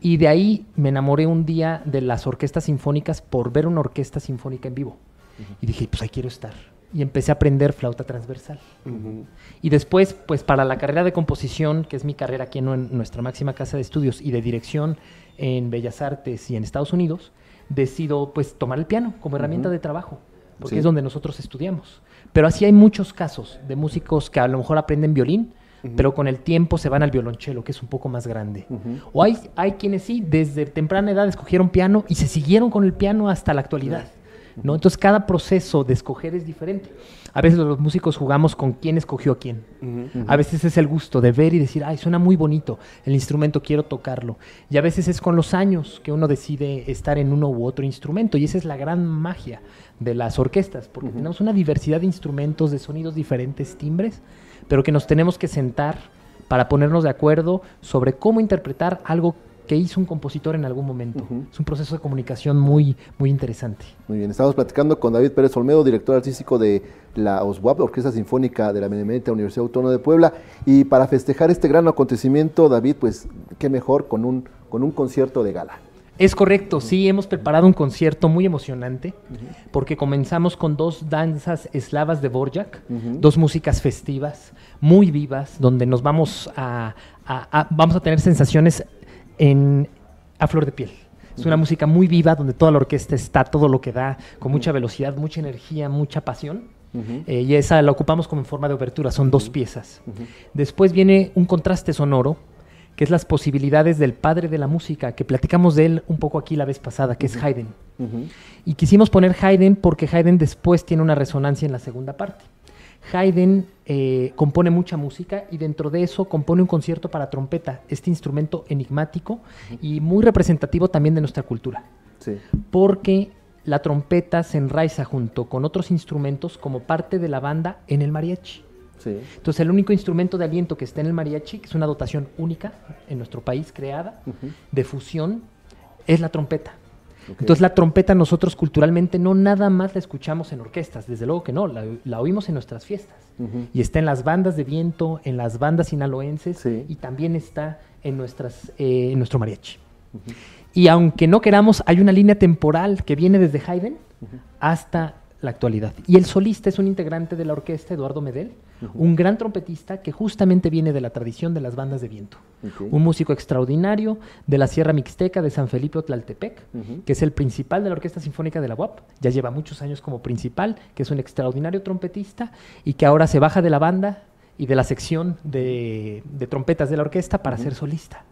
Y de ahí me enamoré un día de las orquestas sinfónicas por ver una orquesta sinfónica en vivo. Y dije, pues ahí quiero estar. Y empecé a aprender flauta transversal. Y después, pues para la carrera de composición, que es mi carrera aquí en nue- nuestra máxima casa de estudios, y de dirección en Bellas Artes y en Estados Unidos, decido pues tomar el piano como herramienta de trabajo, porque Sí. es donde nosotros estudiamos. Pero así hay muchos casos de músicos que a lo mejor aprenden violín, pero con el tiempo se van al violonchelo, que es un poco más grande. O hay, hay quienes sí, desde temprana edad escogieron piano y se siguieron con el piano hasta la actualidad. ¿No? Entonces cada proceso de escoger es diferente. A veces los músicos jugamos con quién escogió a quién. A veces es el gusto de ver y decir, ay, suena muy bonito el instrumento, quiero tocarlo. Y a veces es con los años que uno decide estar en uno u otro instrumento. Y esa es la gran magia de las orquestas, porque tenemos una diversidad de instrumentos, de sonidos diferentes, timbres, pero que nos tenemos que sentar para ponernos de acuerdo sobre cómo interpretar algo que hizo un compositor en algún momento. Es un proceso de comunicación muy, muy interesante. Muy bien, estamos platicando con David Pérez Olmedo, director artístico de la OSWAP, Orquesta Sinfónica de la Benemérita Universidad Autónoma de Puebla. Y para festejar este gran acontecimiento, David, pues qué mejor con un, con un concierto de gala. Es correcto, sí, hemos preparado un concierto muy emocionante porque comenzamos con dos danzas eslavas de Borjak, dos músicas festivas, muy vivas, donde nos vamos a, a- a- vamos a tener sensaciones en, a flor de piel. Es una música muy viva, donde toda la orquesta está todo lo que da, con mucha velocidad, mucha energía, mucha pasión. Eh, y esa la ocupamos como en forma de obertura, son dos piezas. Después viene un contraste sonoro, que es las posibilidades del padre de la música, que platicamos de él un poco aquí la vez pasada, que es Haydn. Y quisimos poner Haydn porque Haydn después tiene una resonancia en la segunda parte. Haydn eh, compone mucha música y dentro de eso compone un concierto para trompeta, este instrumento enigmático y muy representativo también de nuestra cultura, Sí. porque la trompeta se enraiza junto con otros instrumentos como parte de la banda en el mariachi. Sí. Entonces el único instrumento de aliento que está en el mariachi, que es una dotación única en nuestro país creada, de fusión, es la trompeta. Entonces la trompeta nosotros culturalmente no nada más la escuchamos en orquestas, desde luego que no, la, la oímos en nuestras fiestas. Y está en las bandas de viento, en las bandas sinaloenses Sí. y también está en, nuestras, eh, en nuestro mariachi. Y aunque no queramos, hay una línea temporal que viene desde Haydn hasta la actualidad. Y el solista es un integrante de la orquesta, Eduardo Medel, un gran trompetista que justamente viene de la tradición de las bandas de viento. Un músico extraordinario de la Sierra Mixteca de San Felipe Otlaltepec, que es el principal de la Orquesta Sinfónica de la UAP. Ya lleva muchos años como principal, que es un extraordinario trompetista y que ahora se baja de la banda y de la sección de, de trompetas de la orquesta para ser solista.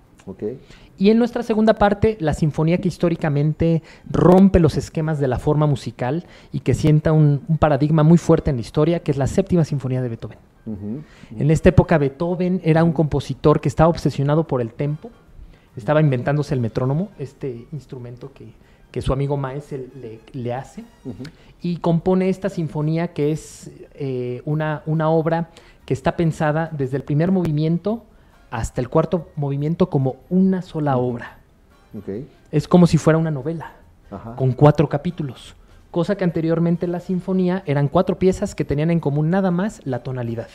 Y en nuestra segunda parte, la sinfonía que históricamente rompe los esquemas de la forma musical y que sienta un, un paradigma muy fuerte en la historia, que es la séptima sinfonía de Beethoven. En esta época Beethoven era un compositor que estaba obsesionado por el tempo, estaba inventándose el metrónomo, este instrumento que, que su amigo Maes le, le hace, y compone esta sinfonía que es eh, una, una obra que está pensada desde el primer movimiento hasta el cuarto movimiento como una sola obra. Es como si fuera una novela Ajá. con cuatro capítulos, cosa que anteriormente en la sinfonía eran cuatro piezas que tenían en común nada más la tonalidad,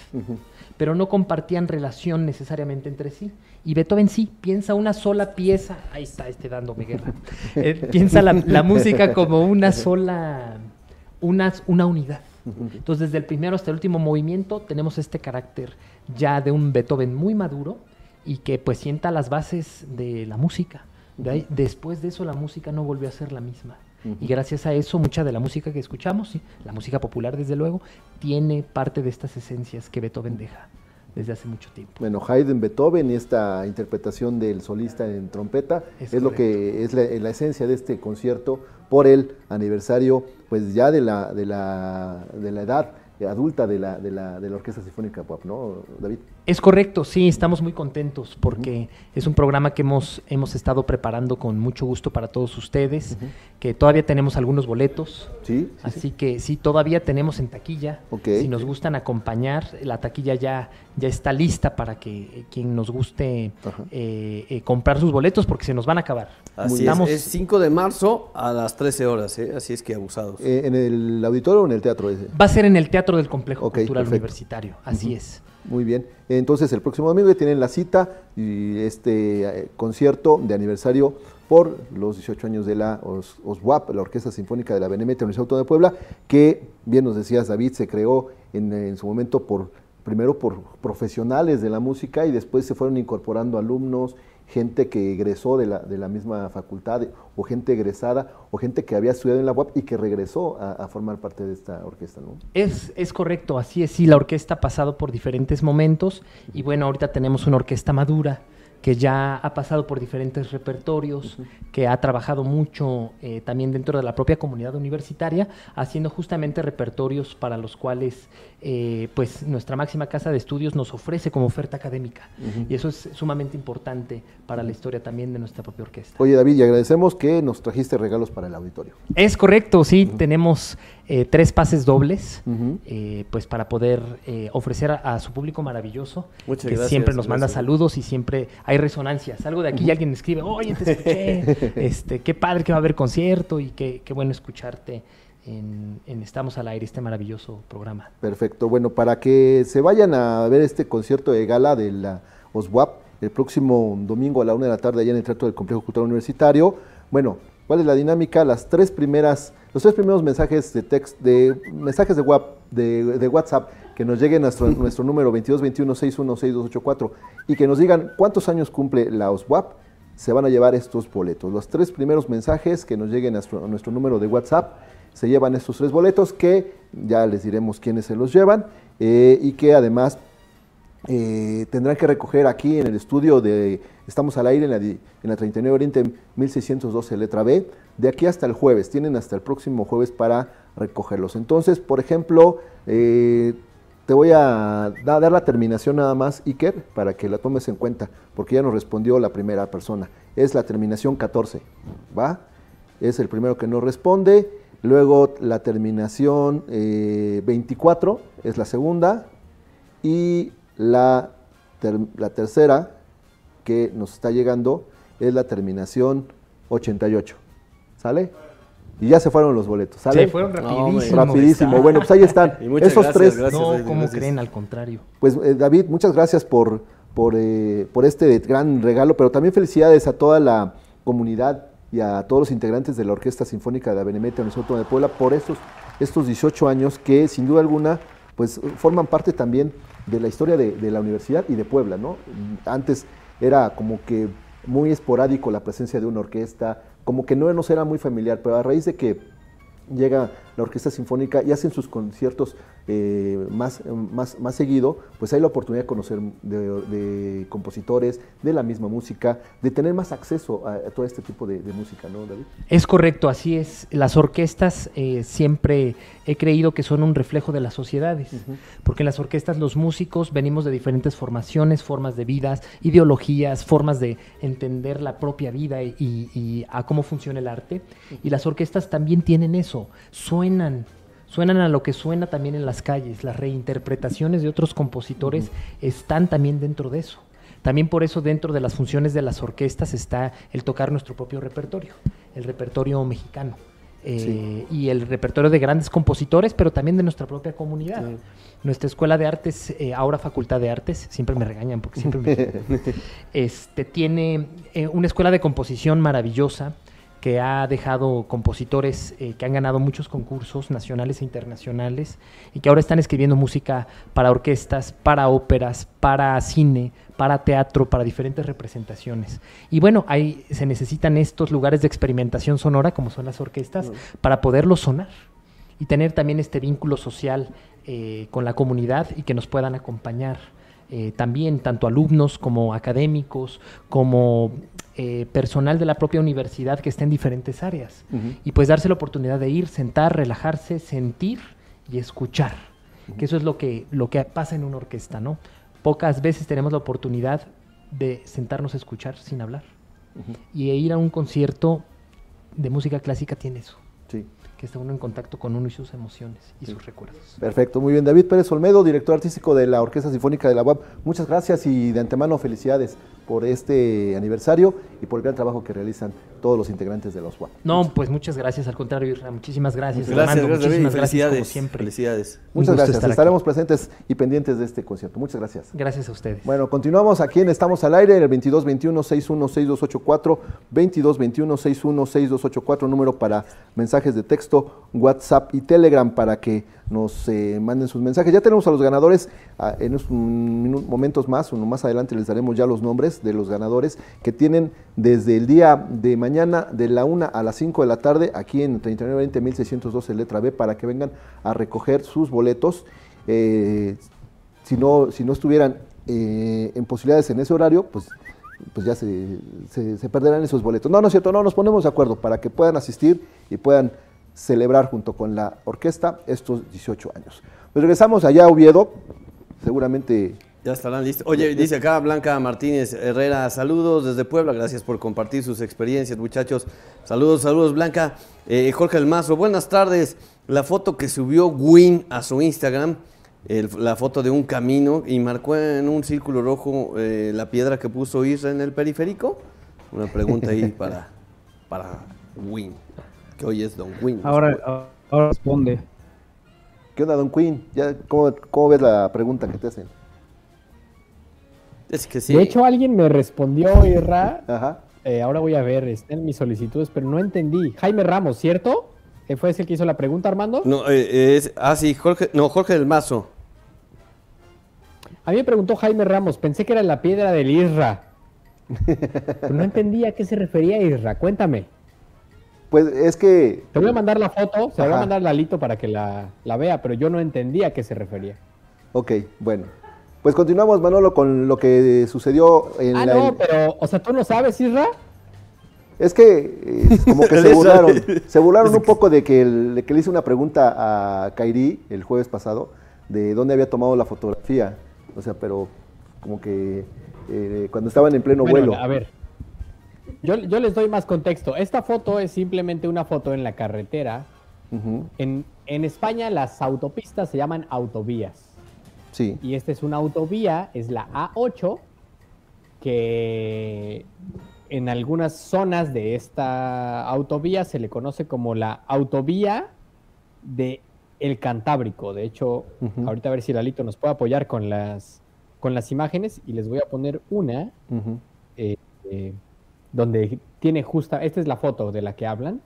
pero no compartían relación necesariamente entre sí. Y Beethoven sí, piensa una sola pieza, ahí está este dándome guerra, Eh, piensa la, la música como una sola, una, una unidad. Entonces desde el primero hasta el último movimiento tenemos este carácter ya de un Beethoven muy maduro y que pues sienta las bases de la música. De ahí- después de eso la música no volvió a ser la misma. Y gracias a eso mucha de la música que escuchamos, sí, la música popular desde luego, tiene parte de estas esencias que Beethoven deja desde hace mucho tiempo. Bueno, Haydn, Beethoven y esta interpretación del solista en trompeta es, Es lo que es la, la esencia de este concierto por el aniversario, pues ya de la, de la, de la edad adulta de la, de la, de la Orquesta Sinfónica Pop, ¿no, David? Es correcto, sí, estamos muy contentos porque es un programa que hemos, hemos estado preparando con mucho gusto para todos ustedes, que todavía tenemos algunos boletos, Sí, sí, así sí. que sí, todavía tenemos en taquilla. Ok. Si nos gustan acompañar, la taquilla ya, ya está lista para que eh, quien nos guste eh, eh, comprar sus boletos porque se nos van a acabar. Así es, Estamos- es 5 de marzo a las 13 horas, ¿eh? así es que abusados. Eh, ¿En el auditorio o en el teatro ese? Va a ser en el Teatro del Complejo Cultural perfecto. Universitario, así es. Muy bien. Entonces, el próximo domingo ya tienen la cita y este eh, concierto de aniversario por los 18 años de la OS- OSWAP, la Orquesta Sinfónica de la Benemérita Universidad Autónoma de Puebla, que, bien nos decías, David, se creó en, en su momento por primero por profesionales de la música y después se fueron incorporando alumnos, gente que egresó de la, de la misma facultad o gente egresada o gente que había estudiado en la UAP y que regresó a, a formar parte de esta orquesta, ¿no? Es, es correcto, así es. Sí, la orquesta ha pasado por diferentes momentos y bueno, ahorita tenemos una orquesta madura que ya ha pasado por diferentes repertorios, que ha trabajado mucho eh, también dentro de la propia comunidad universitaria, haciendo justamente repertorios para los cuales eh, pues nuestra máxima casa de estudios nos ofrece como oferta académica. Y eso es sumamente importante para la historia también de nuestra propia orquesta. Oye David, y agradecemos que nos trajiste regalos para el auditorio. Es correcto, sí, tenemos eh, tres pases dobles, eh, pues para poder eh, ofrecer a, a su público maravilloso, Muchas que gracias, siempre nos manda saludos y siempre hay resonancias. Algo de aquí y alguien escribe, oye, te escuché, este, qué padre que va a haber concierto y qué, qué bueno escucharte en, en Estamos al Aire, este maravilloso programa. Perfecto. Bueno, para que se vayan a ver este concierto de gala de la OSWAP el próximo domingo a la una de la tarde allá en el Teatro del Complejo Cultural Universitario. Bueno, ¿cuál es la dinámica? Las tres primeras, los tres primeros mensajes de text, de mensajes de, WhatsApp, de, de WhatsApp que nos lleguen a nuestro, nuestro número 2221-616284 y que nos digan cuántos años cumple la OSWAP, se van a llevar estos boletos. Los tres primeros mensajes que nos lleguen a nuestro, a nuestro número de WhatsApp se llevan estos tres boletos que ya les diremos quiénes se los llevan eh, y que además eh, tendrán que recoger aquí en el estudio de Estamos al aire en la, en la 39 Oriente 1612 letra B, de aquí hasta el jueves, tienen hasta el próximo jueves para recogerlos. Entonces, por ejemplo, eh, te voy a da- dar la terminación nada más, Iker, para que la tomes en cuenta, porque ya nos respondió la primera persona. Es la terminación 14, ¿va? Es el primero que nos responde. Luego la terminación eh, 24 es la segunda. Y la, ter- la tercera que nos está llegando es la terminación 88. ¿Sale? Y ya se fueron los boletos. ¿Sale? Se fueron rapidísimo. Rapidísimo. Bueno, pues ahí están. Y muchas Esos gracias, tres. gracias. no, David, ¿cómo gracias. creen? Al contrario. Pues eh, David, muchas gracias por, por, eh, por este gran regalo, pero también felicidades a toda la comunidad y a todos los integrantes de la Orquesta Sinfónica de la Benemérita Universidad Autónoma de Puebla por estos, estos 18 años que sin duda alguna pues forman parte también de la historia de, la universidad y de Puebla, ¿no? Antes era como que muy esporádico la presencia de una orquesta, como que no nos era muy familiar, pero a raíz de que llega la Orquesta Sinfónica y hacen sus conciertos eh, más, más, más seguido, pues hay la oportunidad de conocer de, de compositores, de la misma música, de tener más acceso a, a todo este tipo de, de música, ¿no, David? Es correcto, así es. Las orquestas eh, siempre he creído que son un reflejo de las sociedades, porque en las orquestas los músicos venimos de diferentes formaciones, formas de vidas, ideologías, formas de entender la propia vida y, y a cómo funciona el arte. Y las orquestas también tienen eso, suenan. Suenan a lo que suena también en las calles. Las reinterpretaciones de otros compositores están también dentro de eso. También por eso dentro de las funciones de las orquestas está el tocar nuestro propio repertorio, el repertorio mexicano. eh, y el repertorio de grandes compositores, pero también de nuestra propia comunidad. Nuestra escuela de artes, eh, ahora Facultad de Artes, siempre me regañan porque siempre me... este, tiene eh, una escuela de composición maravillosa que ha dejado compositores eh, que han ganado muchos concursos nacionales e internacionales y que ahora están escribiendo música para orquestas, para óperas, para cine, para teatro, para diferentes representaciones. Y bueno, ahí se necesitan estos lugares de experimentación sonora, como son las orquestas, para poderlos sonar y tener también este vínculo social eh, con la comunidad y que nos puedan acompañar eh, también tanto alumnos como académicos, como eh, personal de la propia universidad que está en diferentes áreas. Y pues darse la oportunidad de ir, sentar, relajarse, sentir y escuchar. Que eso es lo que, lo que pasa en una orquesta, ¿no? Pocas veces tenemos la oportunidad de sentarnos a escuchar sin hablar. Y ir a un concierto de música clásica tiene eso Sí. Que está uno en contacto con uno y sus emociones y sus recuerdos. Perfecto, muy bien. David Pérez Olmedo, director artístico de la Orquesta Sinfónica de la UAP, muchas gracias y de antemano felicidades por este aniversario y por el gran trabajo que realizan todos los integrantes de los UAP. No, pues muchas gracias, al contrario, Isra, muchísimas gracias. Gracias, Armando, gracias, muchísimas gracias como Felicidades. siempre. Felicidades. Muchas gracias, estar aquí. estaremos presentes y pendientes de este concierto. Muchas gracias. Gracias a ustedes. Bueno, continuamos aquí en Estamos al Aire, en el 2221-616284, 2221-616284, número para mensajes de texto, WhatsApp y Telegram para que nos eh, manden sus mensajes. Ya tenemos a los ganadores, ah, en unos momentos más, uno más adelante les daremos ya los nombres de los ganadores que tienen desde el día de mañana de la 1 a las 5 de la tarde aquí en 3920-1612 letra B para que vengan a recoger sus boletos. Eh, si no, si no estuvieran eh, en posibilidades en ese horario, pues pues ya se perderán esos boletos. No, no es cierto, no, nos ponemos de acuerdo para que puedan asistir y puedan celebrar junto con la orquesta estos 18 años. Pues regresamos allá a Oviedo, seguramente Ya estarán listos. Oye, dice acá Blanca Martínez Herrera, saludos desde Puebla, gracias por compartir sus experiencias, muchachos. Saludos, saludos, Blanca. Eh, Jorge El Mazo, buenas tardes. La foto que subió Win a su Instagram, el- la foto de un camino y marcó en un círculo rojo eh, la piedra que puso Isra en el periférico. Una pregunta ahí para, para Win, que hoy es Don Win. Ahora, ahora responde. ¿Qué onda, Don? Ya, ¿cómo, cómo ves la pregunta que te hacen? Es que sí. De hecho, alguien me respondió, Irra. Ajá. eh, ahora voy a ver, está en mis solicitudes, pero no entendí. Jaime Ramos, ¿cierto? ¿Que fue ese el que hizo la pregunta, Armando? No, eh, es, ah, sí, Jorge, no, Jorge del Mazo. A mí me preguntó Jaime Ramos, pensé que era la piedra del Isra. Pero no entendía a qué se refería Isra. Cuéntame. Pues es que Te voy a mandar la foto, se la voy a mandar Lalito para que la, la vea, pero yo no entendía a qué se refería. Ok, bueno. Pues continuamos, Manolo, con lo que sucedió en Ah, la... no, pero, o sea, ¿tú no sabes, Isra? Es que eh, como que se burlaron. Se burlaron un poco de que, el- de que le hice una pregunta a Kairi el jueves pasado de dónde había tomado la fotografía. O sea, pero como que eh, cuando estaban en pleno Bueno, vuelo. a ver. Yo, yo les doy más contexto. Esta foto es simplemente una foto en la carretera. En, en España las autopistas se llaman autovías. Sí. Y esta es una autovía, es la A8, que en algunas zonas de esta autovía se le conoce como la autovía de el Cantábrico. De hecho, ahorita a ver si Lalito nos puede apoyar con las, con las imágenes y les voy a poner una eh, eh, donde tiene justa, esta es la foto de la que hablan.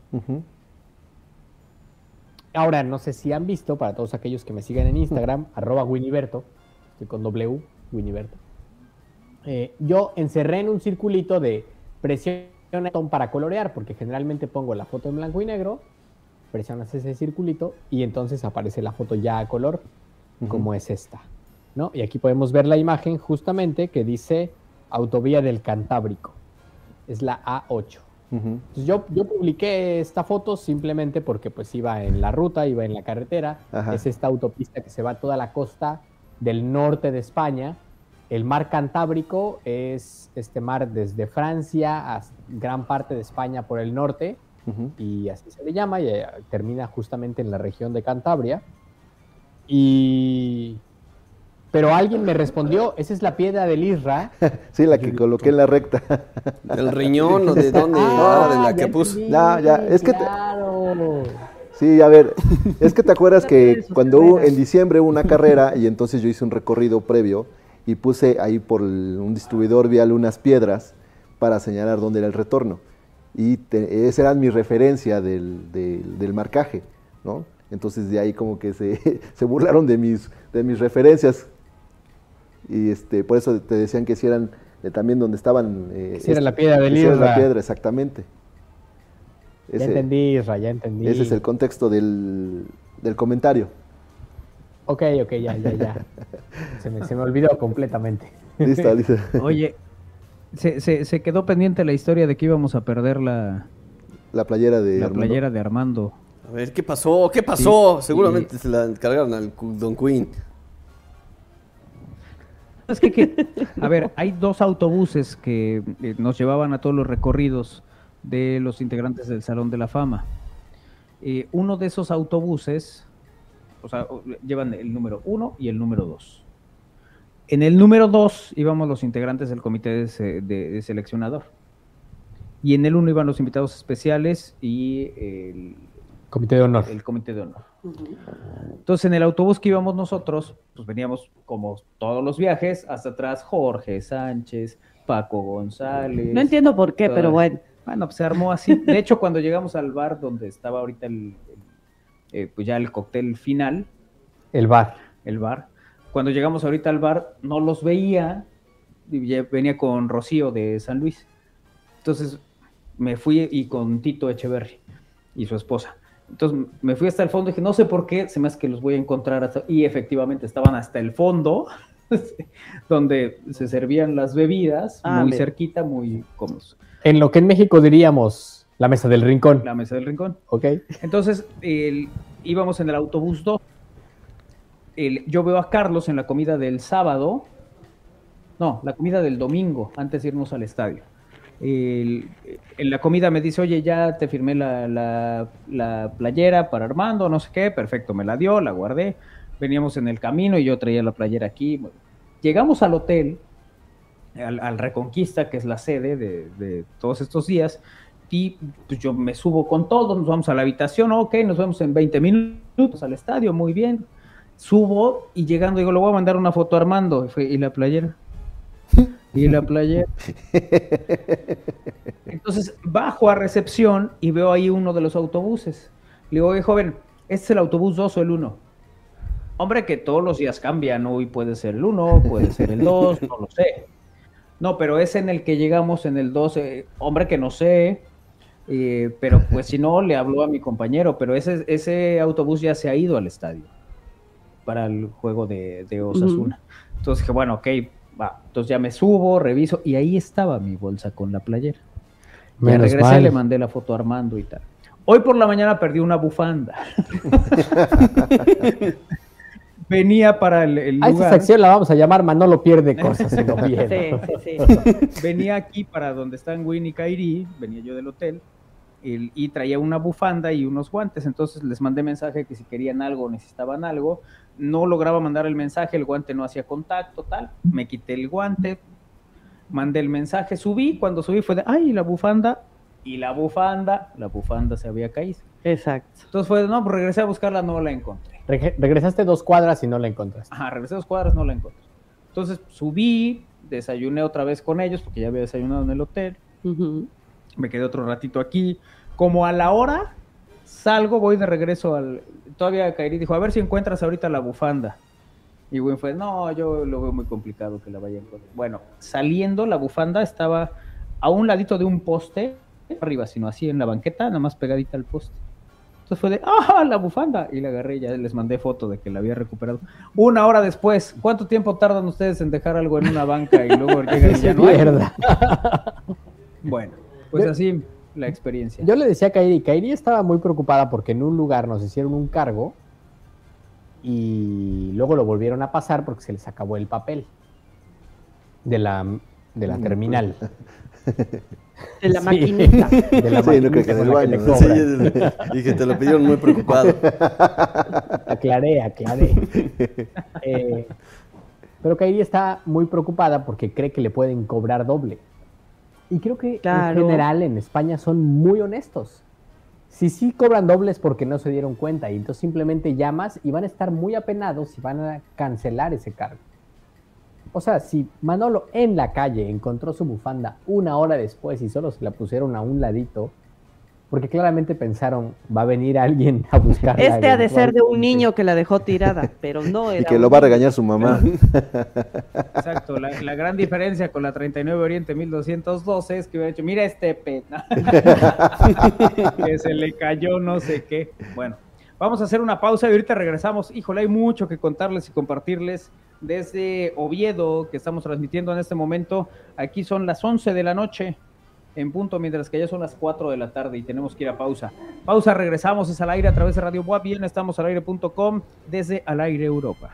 Ahora, no sé si han visto, para todos aquellos que me siguen en Instagram, arroba Winiberto, estoy con W, Winiberto. eh, yo encerré en un circulito de presión botón para colorear, porque generalmente pongo la foto en blanco y negro, presionas ese circulito y entonces aparece la foto ya a color, como es esta. ¿no? Y aquí podemos ver la imagen justamente que dice Autovía del Cantábrico. Es la A8. Ujú. Entonces yo, yo publiqué esta foto simplemente porque pues iba en la ruta, iba en la carretera. Ajá. Es esta autopista que se va a toda la costa del norte de España. El mar Cantábrico es este mar desde Francia a gran parte de España por el norte Ujú. y así se le llama y eh, termina justamente en la región de Cantabria. Y... Pero alguien me respondió, esa es la piedra del Isra. Sí, la que coloqué en la recta. ¿Del riñón o de dónde? Ah, Ah, de la que Ya, ya, es que te- claro. Sí, a ver, es que te acuerdas que cuando hubo, en diciembre hubo una carrera y entonces yo hice un recorrido previo y puse ahí por el- un distribuidor vial unas piedras para señalar dónde era el retorno. Y te- esa era mi referencia del, del- del marcaje, ¿no? Entonces de ahí como que se, se burlaron de mis, de mis referencias. Y este, por eso te decían que si eran eh, también donde estaban... eh, era este- la piedra del era la Isra. piedra, exactamente. Ya entendí, Isra, ya entendí. ese es el contexto del, del comentario. Ok, ok, ya, ya, ya. Se me, se me olvidó completamente. Listo, listo. Oye, se, se, se quedó pendiente la historia de que íbamos a perder la, La playera de la Armando. playera de Armando. A ver, ¿qué pasó? ¿Qué pasó? Sí, Seguramente se la encargaron al Don Queen. Es que, que- a ver, hay dos autobuses que eh, nos llevaban a todos los recorridos de los integrantes del Salón de la Fama. Eh, uno de esos autobuses, o sea, llevan el número uno y el número dos. En el número dos íbamos los integrantes del comité de, se- de- de seleccionador. Y en el uno iban los invitados especiales y el, Comité de honor. el comité de honor. Entonces, en el autobús que íbamos nosotros, pues veníamos como todos los viajes, hasta atrás Jorge Sánchez, Paco González. No entiendo por qué, toda- pero bueno. Bueno, pues se armó así. De hecho, cuando llegamos al bar donde estaba ahorita el, el, eh, pues ya el cóctel final, El bar. el bar, cuando llegamos ahorita al bar, no los veía, y ya venía con Rocío de San Luis. Entonces me fui y con Tito Echeverry y su esposa. Entonces me fui hasta el fondo y dije, no sé por qué, se me hace que los voy a encontrar hasta... Y efectivamente estaban hasta el fondo donde se servían las bebidas, Ah, muy cerquita, muy cómodos. En lo que en México diríamos la mesa del rincón. La mesa del rincón. ¿Ok? Entonces, el- íbamos en el autobús 2. El- yo veo a Carlos en la comida del sábado. No, la comida del domingo, antes de irnos al estadio. En la comida me dice, oye, ya te firmé la, la- la playera para Armando, no sé qué, perfecto, me la dio, la guardé. Veníamos en el camino y yo traía la playera aquí. Llegamos al hotel, al, Reconquista, que es la sede de, de todos estos días, y pues yo me subo con todos, nos vamos a la habitación, ok, nos vemos en 20 minutos al estadio, muy bien. Subo y llegando digo, le voy a mandar una foto a Armando. Y, fue, ¿y la playera? ¿Y la playera? Entonces bajo a recepción y veo ahí uno de los autobuses. Le digo, oye, joven, ¿este es el autobús 2 o el 1? Hombre, que todos los días cambian, hoy puede ser el 1, puede ser el 2, no lo sé. No, pero es en el que llegamos en el 12. Hombre, que no sé. eh, pero pues si no, le habló a mi compañero. Pero ese, ese autobús ya se ha ido al estadio para el juego de, de Osasuna. Entonces dije, bueno, ok, va. Entonces ya me subo, reviso. Y ahí estaba mi bolsa con la playera. Menos regresé, le mandé la foto a Armando y tal. Hoy por la mañana perdí una bufanda. Venía para el, el A lugar. sección la vamos a llamar Manolo pierde cosas en Oviedo. Sí, sí, sí. venía aquí para donde están Win y Kairi, venía yo del hotel, el- y traía una bufanda y unos guantes, entonces les mandé mensaje que si querían algo, necesitaban algo, no lograba mandar el mensaje, el guante no hacía contacto, tal, me quité el guante, mandé el mensaje, subí, cuando subí fue de, ay, la bufanda, y la bufanda, la bufanda se había caído. Exacto. Entonces fue, de, no, pues regresé a buscarla, no la encontré. Reg- regresaste dos cuadras y no la encontraste. Ajá, regresé dos cuadras, no la encontré. Entonces subí, desayuné otra vez con ellos, porque ya había desayunado en el hotel. Me quedé otro ratito aquí. Como a la hora salgo, voy de regreso al. Todavía Kairi dijo: A ver si encuentras ahorita la bufanda. Y Gwen fue: No, yo lo veo muy complicado que la vaya a encontrar. Bueno, saliendo, la bufanda estaba a un ladito de un poste, arriba, sino así en la banqueta, nada más pegadita al poste. Entonces fue de, ¡ah, la bufanda! Y la agarré y ya les mandé foto de que la había recuperado. Una hora después, ¿cuánto tiempo tardan ustedes en dejar algo en una banca y luego llegan y ya no hay? Bueno, pues Yo- así la experiencia. Yo le decía a Kairi, Kairi estaba muy preocupada porque en un lugar nos hicieron un cargo y luego lo volvieron a pasar porque se les acabó el papel de la, de la terminal. De la Sí, maquinita. De la Sí, no creo que maquinita en el que baño. Sí, dije, te lo pidieron muy preocupado. Aclaré, aclaré. Eh, pero Kairi está muy preocupada porque cree que le pueden cobrar doble. Y creo que Claro. en general en España son muy honestos. Si sí cobran doble es porque no se dieron cuenta y entonces simplemente llamas y van a estar muy apenados y van a cancelar ese cargo. O sea, si Manolo en la calle encontró su bufanda una hora después y solo se la pusieron a un ladito, porque claramente pensaron, va a venir alguien a buscarla. Este ha de ser de un niño que la dejó tirada, pero no era Y que un lo va a regañar su mamá. Exacto, la, la gran diferencia con la 39 Oriente 1212 es que hubiera dicho, mira este pena, que se le cayó no sé qué. Bueno, vamos a hacer una pausa y ahorita regresamos. Híjole, hay mucho que contarles y compartirles desde Oviedo, que estamos transmitiendo en este momento. Aquí son las 11 de la noche en punto, mientras que ya son las 4 de la tarde y tenemos que ir a pausa. Pausa, regresamos, es al aire a través de Radio Buap, bien, estamos al aire.com desde Al Aire Europa.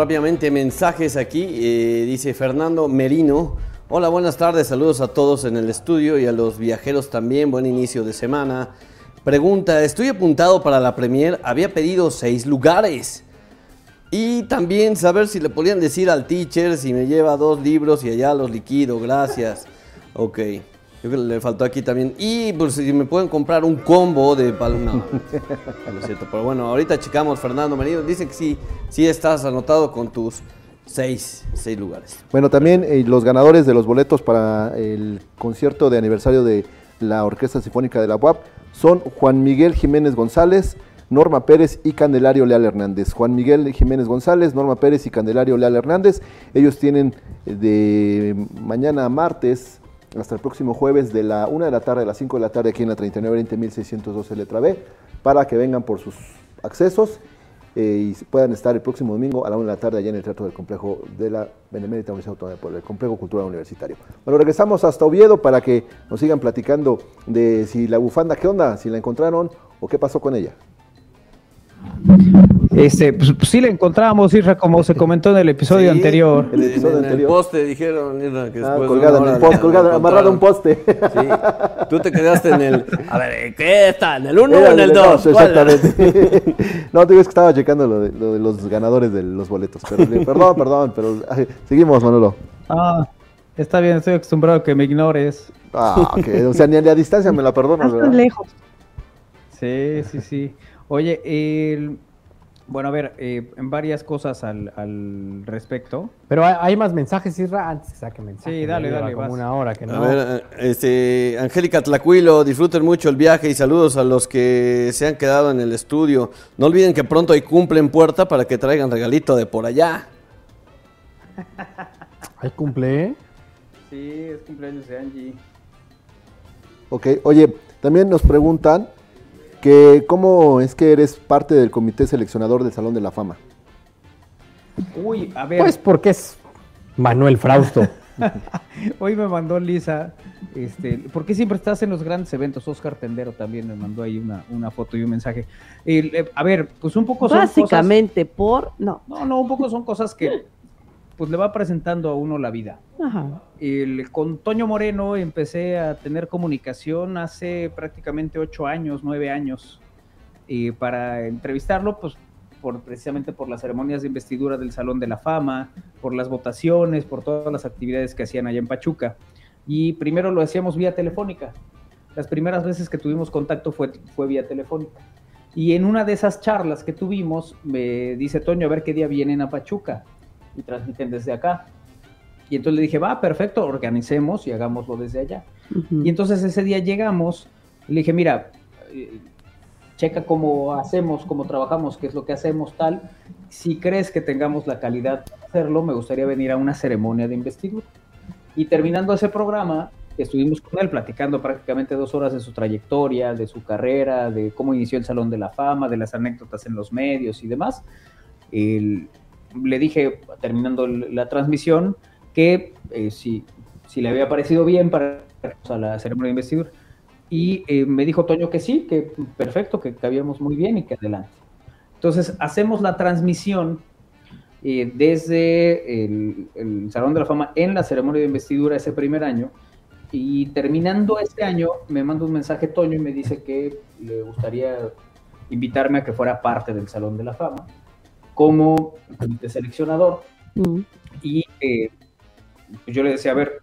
Rápidamente mensajes aquí. Eh, dice Fernando Merino. Hola, buenas tardes. Saludos a todos en el estudio y a los viajeros también. Buen inicio de semana. Pregunta, estoy apuntado para la premier. Había pedido seis lugares. Y también saber si le podían decir al teacher si me lleva dos libros y allá los liquido. Gracias. Ok. Yo creo que le faltó aquí también. Y pues si me pueden comprar un combo de pal- No, cierto. Pero bueno, ahorita checamos, Fernando Merino. Dice que sí, sí estás anotado con tus seis, seis lugares. Bueno, también eh, los ganadores de los boletos para el concierto de aniversario de la Orquesta Sinfónica de la UAP son Juan Miguel Jiménez González, Norma Pérez y Candelario Leal Hernández. Juan Miguel Jiménez González, Norma Pérez y Candelario Leal Hernández. Ellos tienen eh, de mañana a martes hasta el próximo jueves de la 1 de la tarde a las 5 de la tarde aquí en la 3920.612 letra B para que vengan por sus accesos eh, y puedan estar el próximo domingo a la 1 de la tarde allá en el Teatro del Complejo de la Benemérita Universidad Autónoma de Puebla, el Complejo Cultural Universitario. Bueno, regresamos hasta Oviedo para que nos sigan platicando de si la bufanda, ¿qué onda? Si la encontraron o qué pasó con ella. Este, pues, pues sí la encontramos, Isra, como se comentó en el episodio Sí, anterior. El episodio en anterior. el poste dijeron Irra, que Ah, después de colgada en el poste, colgada, amarrada a un poste. Sí. Tú te quedaste en el. A ver, ¿qué está? ¿En el 1 o en el de- 2? no, Exactamente. no, te digo que estaba checando lo de, lo de los ganadores de los boletos. Pero, perdón, perdón, pero ay, seguimos, Manolo. Ah, está bien, estoy acostumbrado a que me ignores. Ah, ok. O sea, ni a la distancia me la perdonas, ¿verdad? lejos. Sí, sí, sí. Oye, el- bueno, a ver, eh, en varias cosas al, al respecto. Pero hay, hay más mensajes, Isra, antes que saque mensajes. Sí, dale, dale, como vas. una hora que A no. ver, eh, este, Angélica Tlacuilo, disfruten mucho el viaje y saludos a los que se han quedado en el estudio. No olviden que pronto hay cumple en puerta para que traigan regalito de por allá. Hay cumple. Sí, es cumpleaños de Angie. Ok, oye, también nos preguntan que cómo es que eres parte del comité seleccionador del Salón de la Fama. Uy, a ver, Pues porque es Manuel Frausto. hoy me mandó Lisa, este, ¿por qué siempre estás en los grandes eventos? Oscar Tendero también me mandó ahí una, una foto y un mensaje. El, eh, a ver, pues un poco son cosas- Básicamente por. No. No, no, un poco son cosas que pues le va presentando a uno la vida. Ajá. El, con Toño Moreno empecé a tener comunicación hace prácticamente ocho años, nueve años, y para entrevistarlo, pues por, precisamente por las ceremonias de investidura del Salón de la Fama, por las votaciones, por todas las actividades que hacían allá en Pachuca. Y primero lo hacíamos vía telefónica. Las primeras veces que tuvimos contacto fue, fue vía telefónica. Y en una de esas charlas que tuvimos, me dice Toño, a ver qué día vienen a Pachuca y transmiten desde acá. Y entonces le dije, va, perfecto, organicemos y hagámoslo desde allá. Ujú. Y entonces ese día llegamos, le dije, mira, eh, checa cómo hacemos, cómo trabajamos, qué es lo que hacemos, tal. Si crees que tengamos la calidad de hacerlo, me gustaría venir a una ceremonia de investidura. Y terminando ese programa, estuvimos con él platicando prácticamente dos horas de su trayectoria, de su carrera, de cómo inició el Salón de la Fama, de las anécdotas en los medios y demás. El- le dije, terminando la transmisión, que eh, si, si le había parecido bien para la ceremonia de investidura. Y eh, me dijo Toño que sí, que perfecto, que cabíamos muy bien y que adelante. Entonces hacemos la transmisión eh, desde el, el Salón de la Fama en la ceremonia de investidura ese primer año. Y terminando este año, me manda un mensaje Toño y me dice que le gustaría invitarme a que fuera parte del Salón de la Fama como comité seleccionador. Mm. Y eh, pues yo le decía, a ver,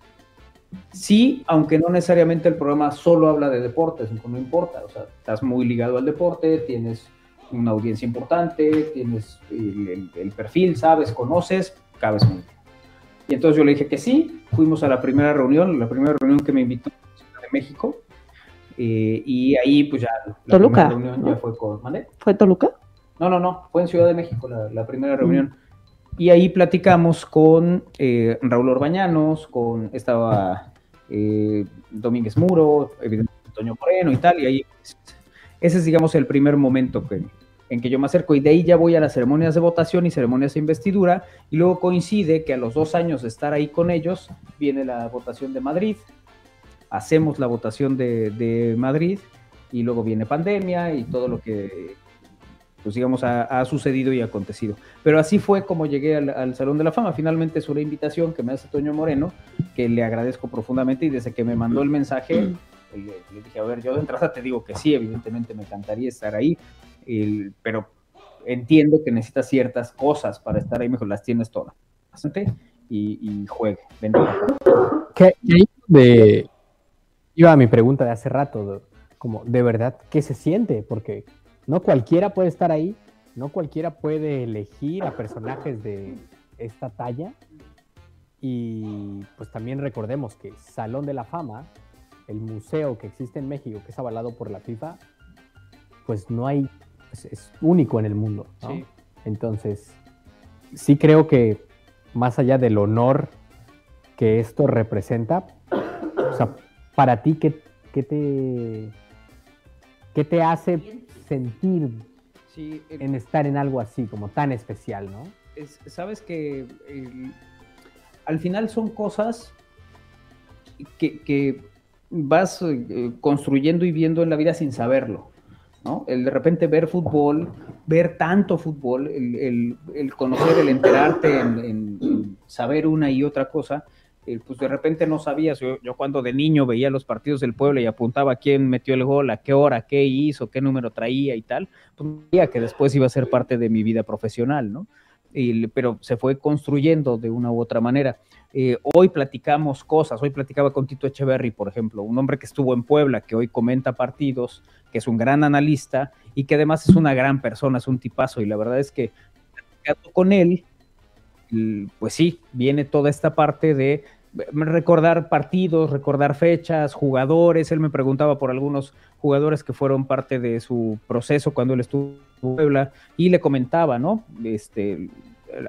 sí, aunque no necesariamente el programa solo habla de deportes, no importa, o sea, estás muy ligado al deporte, tienes una audiencia importante, tienes el, el- el perfil, sabes, conoces, cabes muy bien. Y entonces yo le dije que sí, fuimos a la primera reunión, la primera reunión que me invitó de México, eh, y ahí pues ya la Toluca, reunión ya ¿no? fue con ¿mande? ¿Fue Toluca? No, no, no, fue en Ciudad de México la, la primera reunión. Y ahí platicamos con eh, Raúl Orbañanos, con estaba eh, Domínguez Muro, evidentemente Toño Moreno y tal, y ahí ese es, digamos, el primer momento que, en que yo me acerco, y de ahí ya voy a las ceremonias de votación y ceremonias de investidura, y luego coincide que a los dos años de estar ahí con ellos, viene la votación de Madrid, hacemos la votación de, de Madrid, y luego viene pandemia y todo lo que pues digamos, ha, sucedido y acontecido. Pero así fue como llegué al, Salón de la Fama. Finalmente es una invitación que me hace Toño Moreno, que le agradezco profundamente y desde que me mandó el mensaje, le, dije, a ver, yo de entrada te digo que sí, evidentemente me encantaría estar ahí, pero entiendo que necesitas ciertas cosas para estar ahí, mejor las tienes todas. Y, y juegue. ¿Qué, de, iba a mi pregunta de hace rato, como de verdad, ¿qué se siente? Porque no cualquiera puede estar ahí, no cualquiera puede elegir a personajes de esta talla. Y pues también recordemos que Salón de la Fama, el museo que existe en México, que es avalado por la FIFA, pues no hay, es, único en el mundo. Entonces, sí creo que más allá del honor que esto representa, o sea, para ti, ¿qué, qué te, qué te hace sentir en estar en algo así, como tan especial, ¿no? Sabes que al final son cosas que, vas eh, construyendo y viendo en la vida sin saberlo. ¿no? El de repente ver fútbol, ver tanto fútbol, el, conocer, el enterarte, en, saber una y otra cosa, pues de repente no sabías, yo, cuando de niño veía los partidos del pueblo y apuntaba quién metió el gol, a qué hora, qué hizo, qué número traía y tal, pues veía que después iba a ser parte de mi vida profesional, ¿no? pero se fue construyendo de una u otra manera. Eh, hoy platicamos cosas, hoy platicaba con Tito Echeverry, por ejemplo, un hombre que estuvo en Puebla, que hoy comenta partidos, que es un gran analista y que además es una gran persona, es un tipazo, y la verdad es que con él, pues sí, viene toda esta parte de recordar partidos, recordar fechas, jugadores. Él me preguntaba por algunos jugadores que fueron parte de su proceso cuando él estuvo en Puebla y le comentaba, ¿no? Este,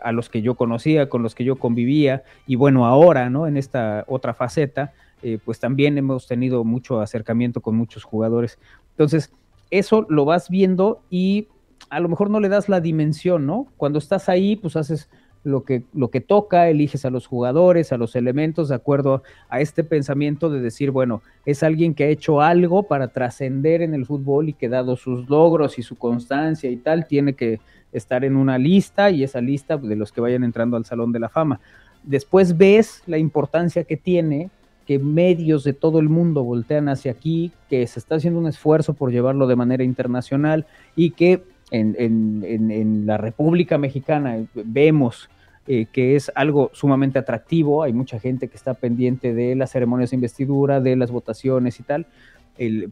a los que yo conocía, con los que yo convivía y bueno, ahora, ¿no? En esta otra faceta, eh, pues también hemos tenido mucho acercamiento con muchos jugadores. Entonces, eso lo vas viendo y a lo mejor no le das la dimensión, ¿no? Cuando estás ahí, pues haces lo que, lo que toca, eliges a los jugadores, a los elementos, de acuerdo a este pensamiento de decir, bueno, es alguien que ha hecho algo para trascender en el fútbol y que dado sus logros y su constancia y tal, tiene que estar en una lista y esa lista de los que vayan entrando al Salón de la Fama. Después ves la importancia que tiene que medios de todo el mundo voltean hacia aquí, que se está haciendo un esfuerzo por llevarlo de manera internacional y que en, la República Mexicana vemos eh, que es algo sumamente atractivo, hay mucha gente que está pendiente de las ceremonias de investidura, de las votaciones y tal,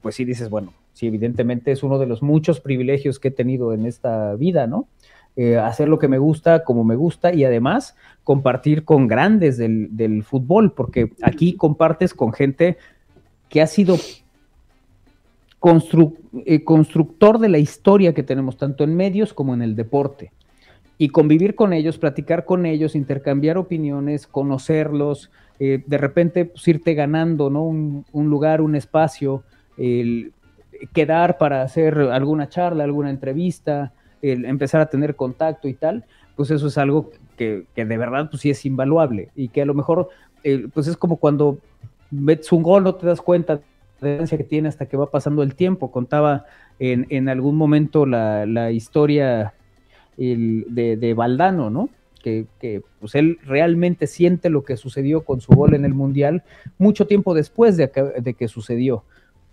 pues sí dices, bueno, sí, evidentemente es uno de los muchos privilegios que he tenido en esta vida, ¿no? Eh, hacer lo que me gusta, como me gusta y además compartir con grandes del, del fútbol, porque aquí compartes con gente que ha sido eh, constructor de la historia que tenemos tanto en medios como en el deporte. Y convivir con ellos, platicar con ellos, intercambiar opiniones, conocerlos, eh, de repente pues, irte ganando ¿no? un, lugar, un espacio, quedar para hacer alguna charla, alguna entrevista, empezar a tener contacto y tal, pues eso es algo que, de verdad pues sí es invaluable y que a lo mejor eh, pues es como cuando metes un gol no te das cuenta que tiene hasta que va pasando el tiempo. Contaba en, algún momento la, historia de, de, Valdano, ¿no? Que, pues él realmente siente lo que sucedió con su gol en el Mundial mucho tiempo después de que, sucedió,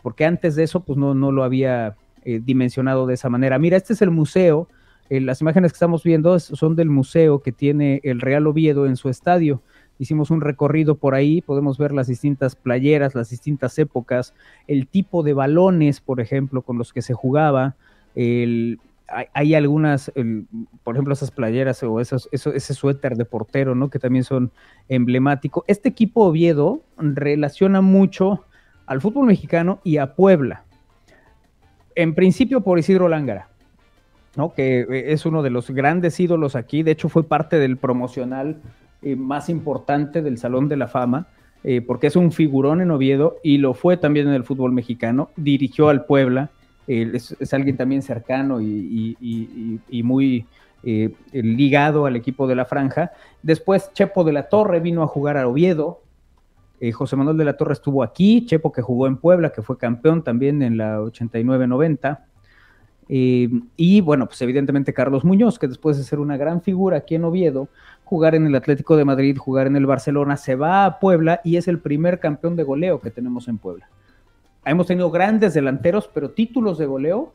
porque antes de eso pues no, no lo había eh, dimensionado de esa manera. Mira, este es el museo, eh, las imágenes que estamos viendo son del museo que tiene el Real Oviedo en su estadio hicimos un recorrido por ahí, podemos ver las distintas playeras, las distintas épocas, el tipo de balones, por ejemplo, con los que se jugaba, hay, algunas, por ejemplo, esas playeras o ese suéter de portero, ¿no? Que también son emblemáticos. Este equipo Oviedo relaciona mucho al fútbol mexicano y a Puebla. En principio por Isidro Lángara, ¿no? Que es uno de los grandes ídolos aquí. De hecho, fue parte del promocional eh, más importante del Salón de la Fama, eh, porque es un figurón en Oviedo y lo fue también en el fútbol mexicano, dirigió al Puebla, es, alguien también cercano y, muy eh, ligado al equipo de la franja. Después Chepo de la Torre vino a jugar a Oviedo, José Manuel de la Torre estuvo aquí, Chepo que jugó en Puebla, que fue campeón también en la 89-90. Eh, y bueno, pues evidentemente Carlos Muñoz, que después de ser una gran figura aquí en Oviedo, jugar en el Atlético de Madrid, jugar en el Barcelona, se va a Puebla y es el primer campeón de goleo que tenemos en Puebla. Hemos tenido grandes delanteros, pero títulos de goleo,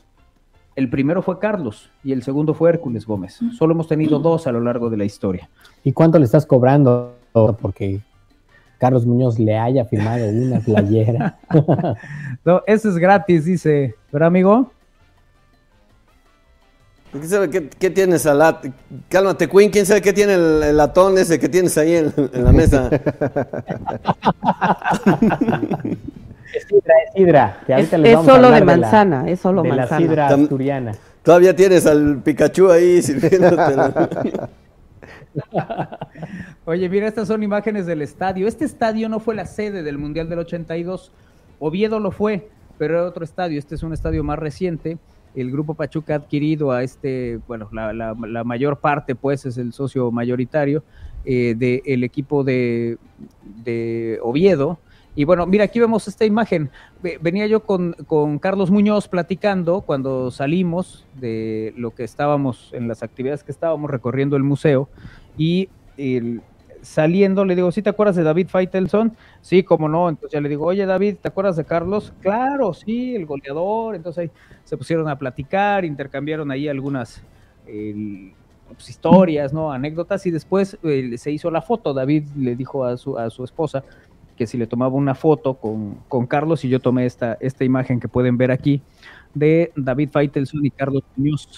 el primero fue Carlos y el segundo fue Hércules Gómez. Solo hemos tenido dos a lo largo de la historia. ¿Y cuánto le estás cobrando? Porque Carlos Muñoz le haya firmado una playera. no, eso es gratis, dice, ¿verdad, amigo? ¿Quién sabe qué, qué tienes al lat? Cálmate, Queen. ¿Quién sabe qué tiene el, el latón ese que tienes ahí en, en la mesa? es sidra, es sidra. Que Es, les es vamos a solo de la- manzana, es solo de la manzana. sidra asturiana. Todavía tienes al Pikachu ahí sirviéndote. Oye, mira, estas son imágenes del estadio. Este estadio no fue la sede del Mundial del 82. Oviedo lo fue, pero era otro estadio. Este es un estadio más reciente. El Grupo Pachuca ha adquirido a este, bueno, la, mayor parte, pues, es el socio mayoritario eh, del equipo de, de Oviedo. Y bueno, mira, aquí vemos esta imagen. Ve- Venía yo con, con Carlos Muñoz platicando cuando salimos de lo que estábamos, en las actividades que estábamos recorriendo el museo. Y el- saliendo le digo, ¿sí te acuerdas de David Faitelson? Sí, cómo no. Entonces ya le digo, oye David, ¿te acuerdas de Carlos? Claro, sí, el goleador. Entonces ahí se pusieron a platicar, intercambiaron ahí algunas pues, historias, ¿no? Anécdotas y después eh, se hizo la foto. David le dijo a su, a su esposa que si le tomaba una foto con, con Carlos y yo tomé esta, esta imagen que pueden ver aquí de David Faitelson y Carlos Muñoz.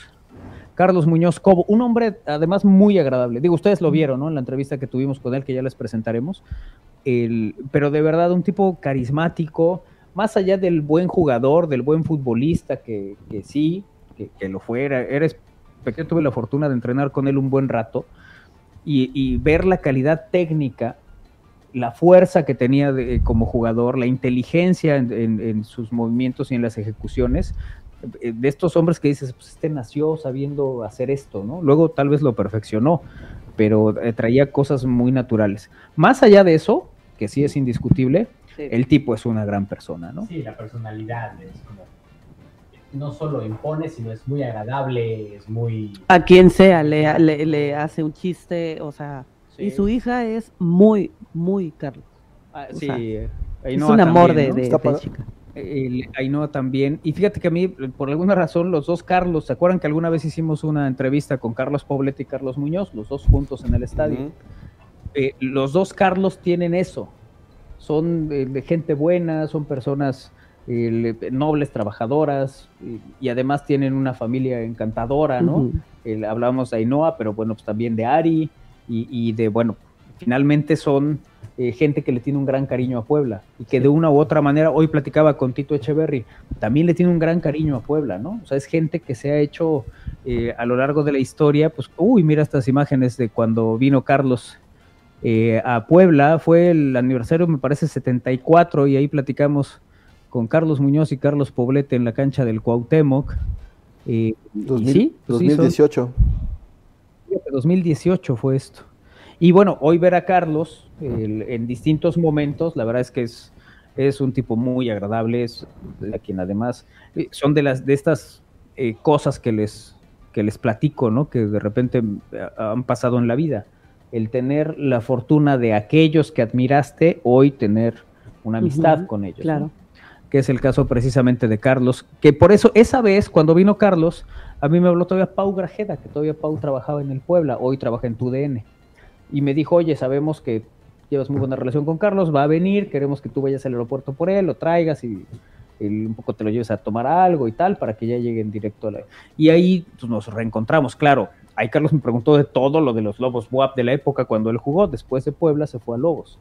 Carlos Muñoz Cobo, un hombre además muy agradable. Digo, ustedes lo vieron, ¿no? En la entrevista que tuvimos con él, que ya les presentaremos. El, pero de verdad, un tipo carismático, más allá del buen jugador, del buen futbolista, que, que sí, que, que lo fuera. Eres pequeño, tuve la fortuna de entrenar con él un buen rato y, y ver la calidad técnica, la fuerza que tenía de- como jugador, la inteligencia en, en- en sus movimientos y en las ejecuciones, de estos hombres que dices, pues este nació sabiendo hacer esto, ¿no? Luego tal vez lo perfeccionó, pero eh, traía cosas muy naturales. Más allá de eso, que sí es indiscutible, Sí. el tipo es una gran persona, ¿no? Sí, la personalidad es como. No solo impone, sino es muy agradable, es muy. A quien sea le, le, le hace un chiste, o sea, y su hija es muy, muy Carlos. Ah, sí, sea, eh, es un amor también, de, ¿no? de- de chica. El Ainhoa también. Y fíjate que a mí, por alguna razón, los dos Carlos, ¿se acuerdan que alguna vez hicimos una entrevista con Carlos Poblete y Carlos Muñoz, los dos juntos en el estadio? Eh, los dos Carlos tienen eso. Son de gente buena, son personas eh, le- nobles, trabajadoras, y, y además tienen una familia encantadora, ¿no? El- hablábamos de Ainhoa, pero bueno, pues también de Ari y, y de, bueno, finalmente son eh, gente que le tiene un gran cariño a Puebla y que de una u otra manera, hoy platicaba con Tito Echeverry, también le tiene un gran cariño a Puebla, ¿no? O sea, es gente que se ha hecho eh, a lo largo de la historia, pues, uy, mira estas imágenes de cuando vino Carlos eh, a Puebla, fue el aniversario, me parece, 74, y ahí platicamos con Carlos Muñoz y Carlos Poblete en la cancha del Cuauhtémoc. Eh, y 2000 sí, pues sí, son- 2018. Fíjate, 2018 fue esto. Y bueno, hoy ver a Carlos el- en distintos momentos, la verdad es que es, es un tipo muy agradable, es a quien además eh, son de las de estas eh, cosas que les que les platico, ¿no? Que de repente eh, han pasado en la vida. El tener la fortuna de aquellos que admiraste, hoy tener una amistad con ellos. ¿no? Claro. que es el caso precisamente de Carlos, que por eso esa vez cuando vino Carlos, a mí me habló todavía Pau Grajeda, que todavía Pau trabajaba en el Puebla, hoy trabaja en TUDN, y me dijo, oye, sabemos que llevas muy buena relación con Carlos, va a venir, queremos que tú vayas al aeropuerto por él, lo traigas y, y un poco te lo lleves a tomar algo y tal, para que ya lleguen directo a la... Y ahí pues, nos reencontramos, claro. Ahí Carlos me preguntó de todo lo de los Lobos WAP de la época cuando él jugó, después de Puebla se fue a Lobos.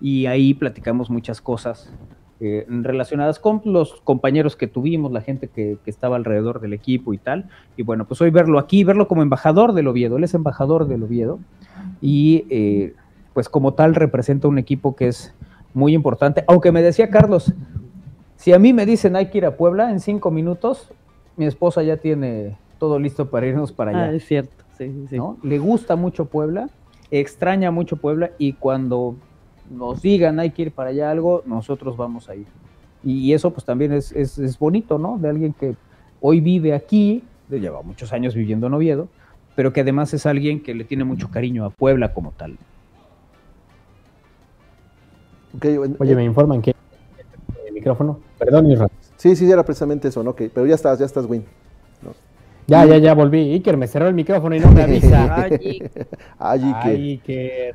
Y ahí platicamos muchas cosas eh, relacionadas con los compañeros que tuvimos, la gente que, que estaba alrededor del equipo y tal. Y bueno, pues hoy verlo aquí, verlo como embajador del Oviedo, él es embajador del Oviedo y eh, pues como tal representa un equipo que es muy importante. Aunque me decía Carlos, si a mí me dicen hay que ir a Puebla en cinco minutos, mi esposa ya tiene todo listo para irnos para allá. Ah, es cierto. Sí, sí, sí. ¿no? Le gusta mucho Puebla, extraña mucho Puebla y cuando nos digan hay que ir para allá algo, nosotros vamos a ir. Y, y eso pues también es, es, es bonito, ¿no? De alguien que hoy vive aquí, lleva muchos años viviendo en Oviedo, pero que además es alguien que le tiene mucho cariño a Puebla como tal. Okay, Oye, me informan que el micrófono. Perdón, Israel. Sí, sí, era precisamente eso, ¿no? Okay, pero ya estás, ya estás, Win. ¿no? Ya, ya, ya volví. Iker me cerró el micrófono y no me avisa. Ay, Iker. Iker.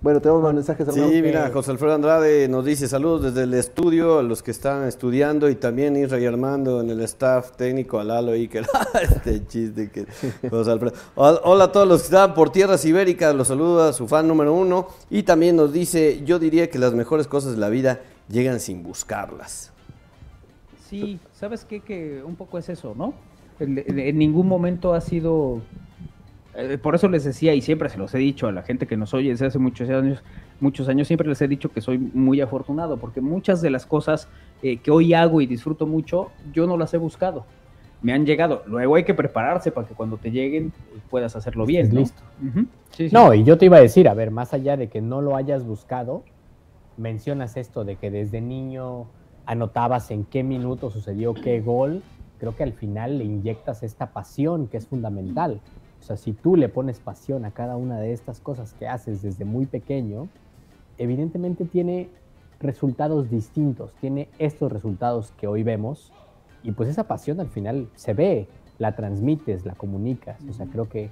Bueno, tenemos más mensajes, hermano. Sí, mira, José Alfredo Andrade nos dice saludos desde el estudio a los que están estudiando y también Isra y Armando en el staff técnico, a Lalo Iker. este chiste que José Alfredo. Hola a todos los que están por tierras ibéricas, los saluda su fan número uno y también nos dice, yo diría que las mejores cosas de la vida llegan sin buscarlas. Sí, ¿sabes qué? Que un poco es eso, ¿no? En ningún momento ha sido eh, por eso les decía, y siempre se los he dicho a la gente que nos oye desde hace muchos años, muchos años, siempre les he dicho que soy muy afortunado, porque muchas de las cosas eh, que hoy hago y disfruto mucho, yo no las he buscado. Me han llegado. Luego hay que prepararse para que cuando te lleguen puedas hacerlo bien. ¿no? Listo. Uh -huh. sí, sí. No, y yo te iba a decir, a ver, más allá de que no lo hayas buscado, mencionas esto de que desde niño anotabas en qué minuto sucedió qué gol. Creo que al final le inyectas esta pasión que es fundamental. O sea, si tú le pones pasión a cada una de estas cosas que haces desde muy pequeño, evidentemente tiene resultados distintos, tiene estos resultados que hoy vemos y pues esa pasión al final se ve, la transmites, la comunicas. O sea, creo que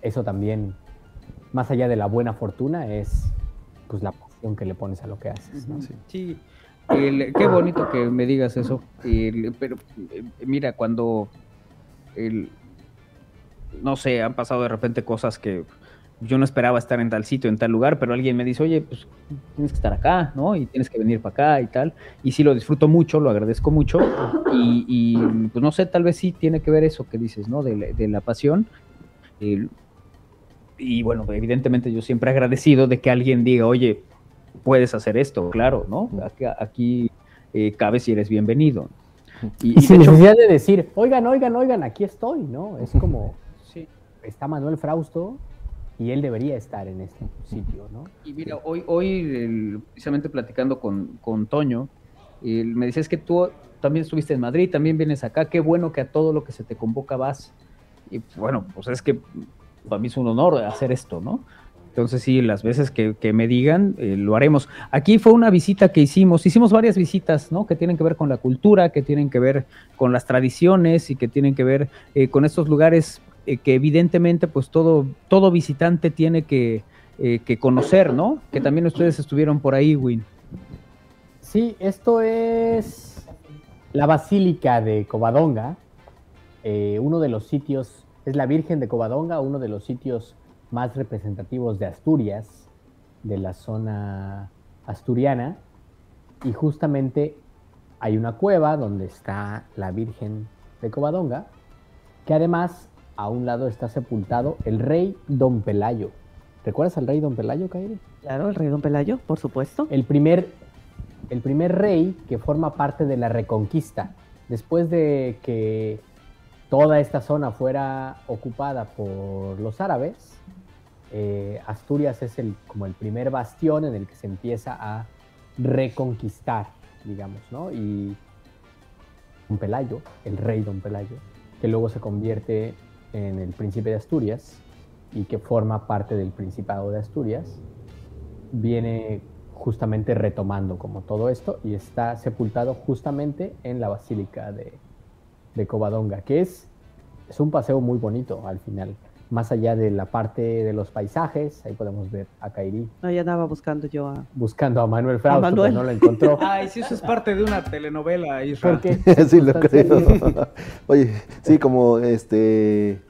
eso también, más allá de la buena fortuna, es pues la pasión que le pones a lo que haces. ¿no? Sí. sí. El, qué bonito que me digas eso. El, pero mira, cuando el, no sé, han pasado de repente cosas que yo no esperaba estar en tal sitio, en tal lugar, pero alguien me dice, oye, pues tienes que estar acá, ¿no? Y tienes que venir para acá y tal. Y sí lo disfruto mucho, lo agradezco mucho. Y, y pues no sé, tal vez sí tiene que ver eso que dices, ¿no? De, de la pasión. Y bueno, evidentemente yo siempre he agradecido de que alguien diga, oye, puedes hacer esto, claro, ¿no? Aquí, aquí eh, cabes y eres bienvenido. Y, y sin necesidad de decir, oigan, oigan, oigan, aquí estoy, ¿no? Es como. Está Manuel Frausto y él debería estar en este sitio, ¿no? Y mira, hoy, hoy precisamente platicando con, con Toño, el, me decías que tú también estuviste en Madrid, también vienes acá, qué bueno que a todo lo que se te convoca vas. Y bueno, pues es que para mí es un honor hacer esto, ¿no? Entonces sí, las veces que, que me digan, eh, lo haremos. Aquí fue una visita que hicimos, hicimos varias visitas, ¿no? Que tienen que ver con la cultura, que tienen que ver con las tradiciones y que tienen que ver eh, con estos lugares eh, que evidentemente pues todo, todo visitante tiene que, eh, que, conocer, ¿no? Que también ustedes estuvieron por ahí, Win. Sí, esto es la Basílica de Covadonga, eh, uno de los sitios, es la Virgen de Covadonga, uno de los sitios más representativos de Asturias, de la zona asturiana, y justamente hay una cueva donde está la Virgen de Covadonga, que además a un lado está sepultado el rey Don Pelayo. ¿Recuerdas al rey Don Pelayo, Kairi? Claro, el rey Don Pelayo, por supuesto. El primer, el primer rey que forma parte de la Reconquista. Después de que toda esta zona fuera ocupada por los árabes, eh, Asturias es el, como el primer bastión en el que se empieza a reconquistar, digamos, ¿no? Y Don Pelayo, el rey Don Pelayo, que luego se convierte en el príncipe de Asturias y que forma parte del Principado de Asturias, viene justamente retomando como todo esto y está sepultado justamente en la Basílica de, de Covadonga, que es, es un paseo muy bonito al final. Más allá de la parte de los paisajes, ahí podemos ver a Kairi. No, ya andaba buscando yo a... Buscando a Manuel Frausto, a Manuel. pero no lo encontró. Ay, sí, eso es parte de una telenovela, Israel. ¿Por qué? sí, lo creo. Oye, sí, como este...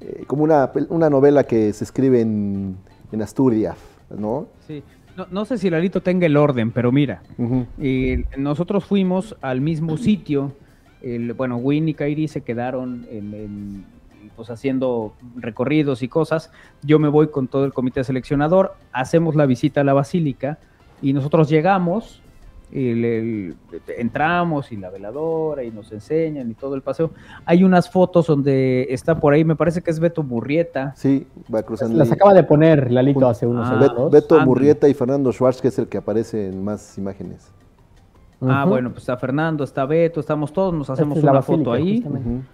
Eh, como una, una, novela que se escribe en, en Asturias, ¿no? Sí. No, no, sé si Lalito tenga el orden, pero mira, uh -huh. eh, nosotros fuimos al mismo sitio, el, bueno, Win y Kairi se quedaron en, en, pues haciendo recorridos y cosas, yo me voy con todo el comité seleccionador, hacemos la visita a la basílica y nosotros llegamos, el, el, entramos y la veladora y nos enseñan y todo el paseo. Hay unas fotos donde está por ahí, me parece que es Beto Murrieta. Sí, va cruzando. Las acaba de poner Lalito hace unos ah, segundos. Beto Murrieta y Fernando Schwartz, que es el que aparece en más imágenes. Ah, bueno, pues está Fernando, está Beto, estamos todos, nos hacemos es una foto ahí. justamente.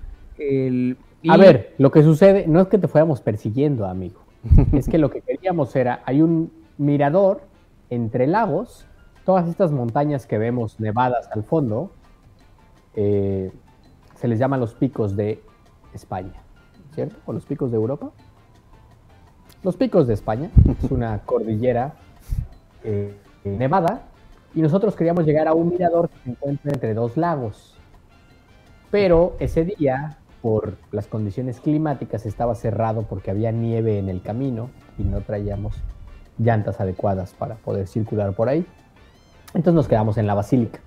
A ver, lo que sucede no es que te fuéramos persiguiendo, amigo. es que lo que queríamos era, hay un mirador entre lagos, todas estas montañas que vemos nevadas al fondo, eh, se les llaman los picos de España, ¿cierto? O los picos de Europa. Los picos de España es una cordillera eh, nevada y nosotros queríamos llegar a un mirador que se encuentra entre dos lagos. Pero ese día, por las condiciones climáticas, estaba cerrado porque había nieve en el camino y no traíamos llantas adecuadas para poder circular por ahí. Entonces nos quedamos en la basílica.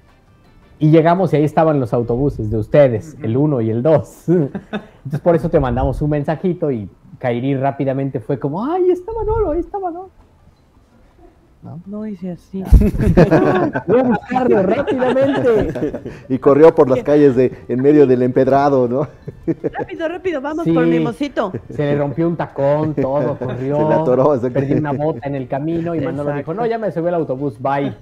Y llegamos y ahí estaban los autobuses de ustedes, el 1 y el 2. Entonces por eso te mandamos un mensajito y Kairi rápidamente fue como, ¡ay, está Manolo, ahí está Manolo! No hice así. Voy a buscarlo rápidamente. Y corrió por las calles de en medio del empedrado, ¿no? rápido, rápido, vamos Sí. por mi mocito. Se le rompió un tacón, todo, corrió. Se le atoró, exacto. Perdí una bota en el camino y Manolo dijo, no, ya me subió el autobús, bye.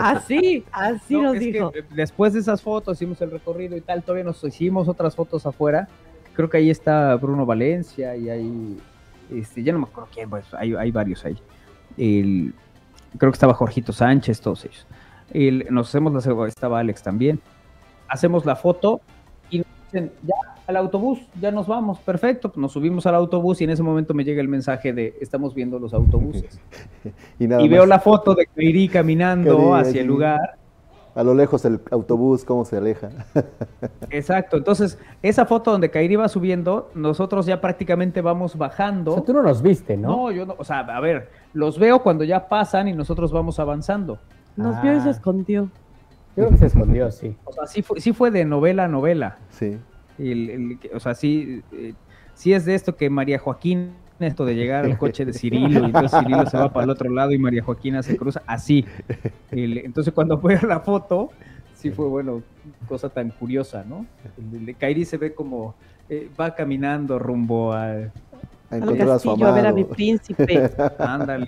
Así, así No, nos dijo. después de esas fotos hicimos el recorrido y tal, todavía nos hicimos otras fotos afuera. Creo que ahí está Bruno Valencia y ahí, este, ya no me acuerdo quién, pues hay, hay varios ahí. El, creo que estaba Jorgito Sánchez, todos ellos. El- nos hacemos la, estaba Alex también. Hacemos la foto y nos dicen, ya, al autobús, ya nos vamos, perfecto. Nos subimos al autobús y en ese momento me llega el mensaje de, estamos viendo los autobuses. Y nada y veo la foto de Kairi caminando Kairi, hacia el lugar. A lo lejos el autobús, cómo se aleja. Exacto, entonces esa foto donde Kairi va subiendo, nosotros ya prácticamente vamos O bajando. sea, tú no nos viste, ¿no? No, yo no, o sea, a ver, los veo cuando ya pasan y nosotros vamos avanzando. Nos vio y se Ah. escondió. Yo creo que se escondió, sí. O sea, sí fue, sí fue de novela a novela. Sí. El- el- o sea, sí, eh, sí es de esto que María Joaquín, esto de llegar al coche de Cirilo y entonces Cirilo se va para el otro lado y María Joaquina se cruza, así. El- entonces cuando fue la foto, sí fue, bueno, cosa tan curiosa, ¿no? El de Kairi se ve como eh, va caminando rumbo a... A Al encontrar a su castillo a ver a mi amado. príncipe. Ándale.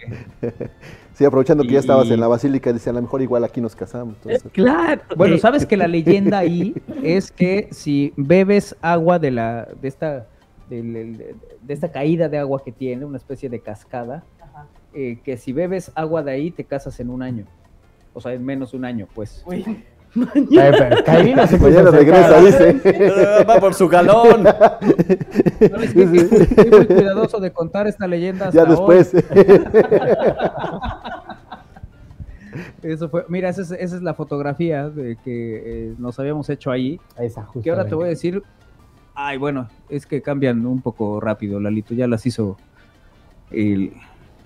Sí, aprovechando que ya estabas en la basílica, dice, a lo mejor igual aquí nos casamos. entonces. claro. Bueno, Eh, sabes que la leyenda ahí es que si bebes agua de la de esta de, esta caída de agua que tiene, una especie de cascada, eh, que si bebes agua de ahí te casas en un año. O sea, en menos de un año, pues. Eh, Kairi no se Mañana acercar. regresa, dice. Va por su galón. No, es que- Soy muy cuidadoso de contar esta leyenda hasta Ya después. hoy. Eso fue, mira, esa es, esa es la fotografía de que eh, nos habíamos hecho ahí. Esa. Que ahora te voy a decir, ay, bueno, es que cambian un poco rápido, Lalito, ya las hizo el...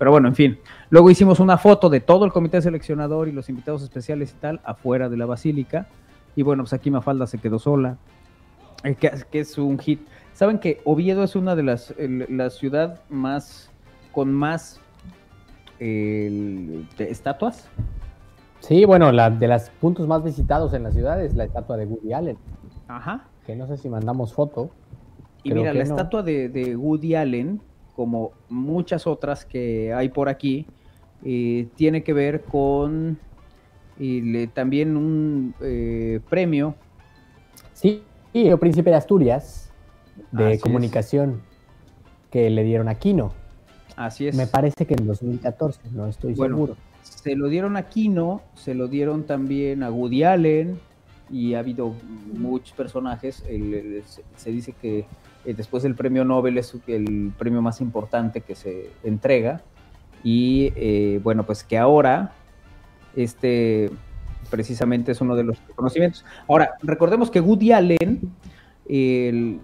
Pero bueno, en fin. Luego hicimos una foto de todo el comité seleccionador y los invitados especiales y tal, afuera de la basílica. Y bueno, pues aquí Mafalda se quedó sola, eh, que, que es un hit. ¿Saben que Oviedo es una de las, el- la ciudad más, con más el, de estatuas? Sí, bueno, la, de los puntos más visitados en la ciudad es la estatua de Woody Allen, Ajá. que no sé si mandamos foto. Y mira, la no. estatua de, de Woody Allen, como muchas otras que hay por aquí, eh, tiene que ver con y le- también un eh, premio. Sí, el príncipe de Asturias, de Así es. comunicación, que le dieron a Kino. Así es. Me parece que en 2014, no estoy Bueno, seguro. Se lo dieron a Kino, se lo dieron también a Woody Allen y ha habido muchos personajes. El- el- se, se dice que eh, después del premio Nobel es el premio más importante que se entrega y eh, bueno, pues que ahora este precisamente es uno de los reconocimientos. Ahora, recordemos que Woody Allen, el-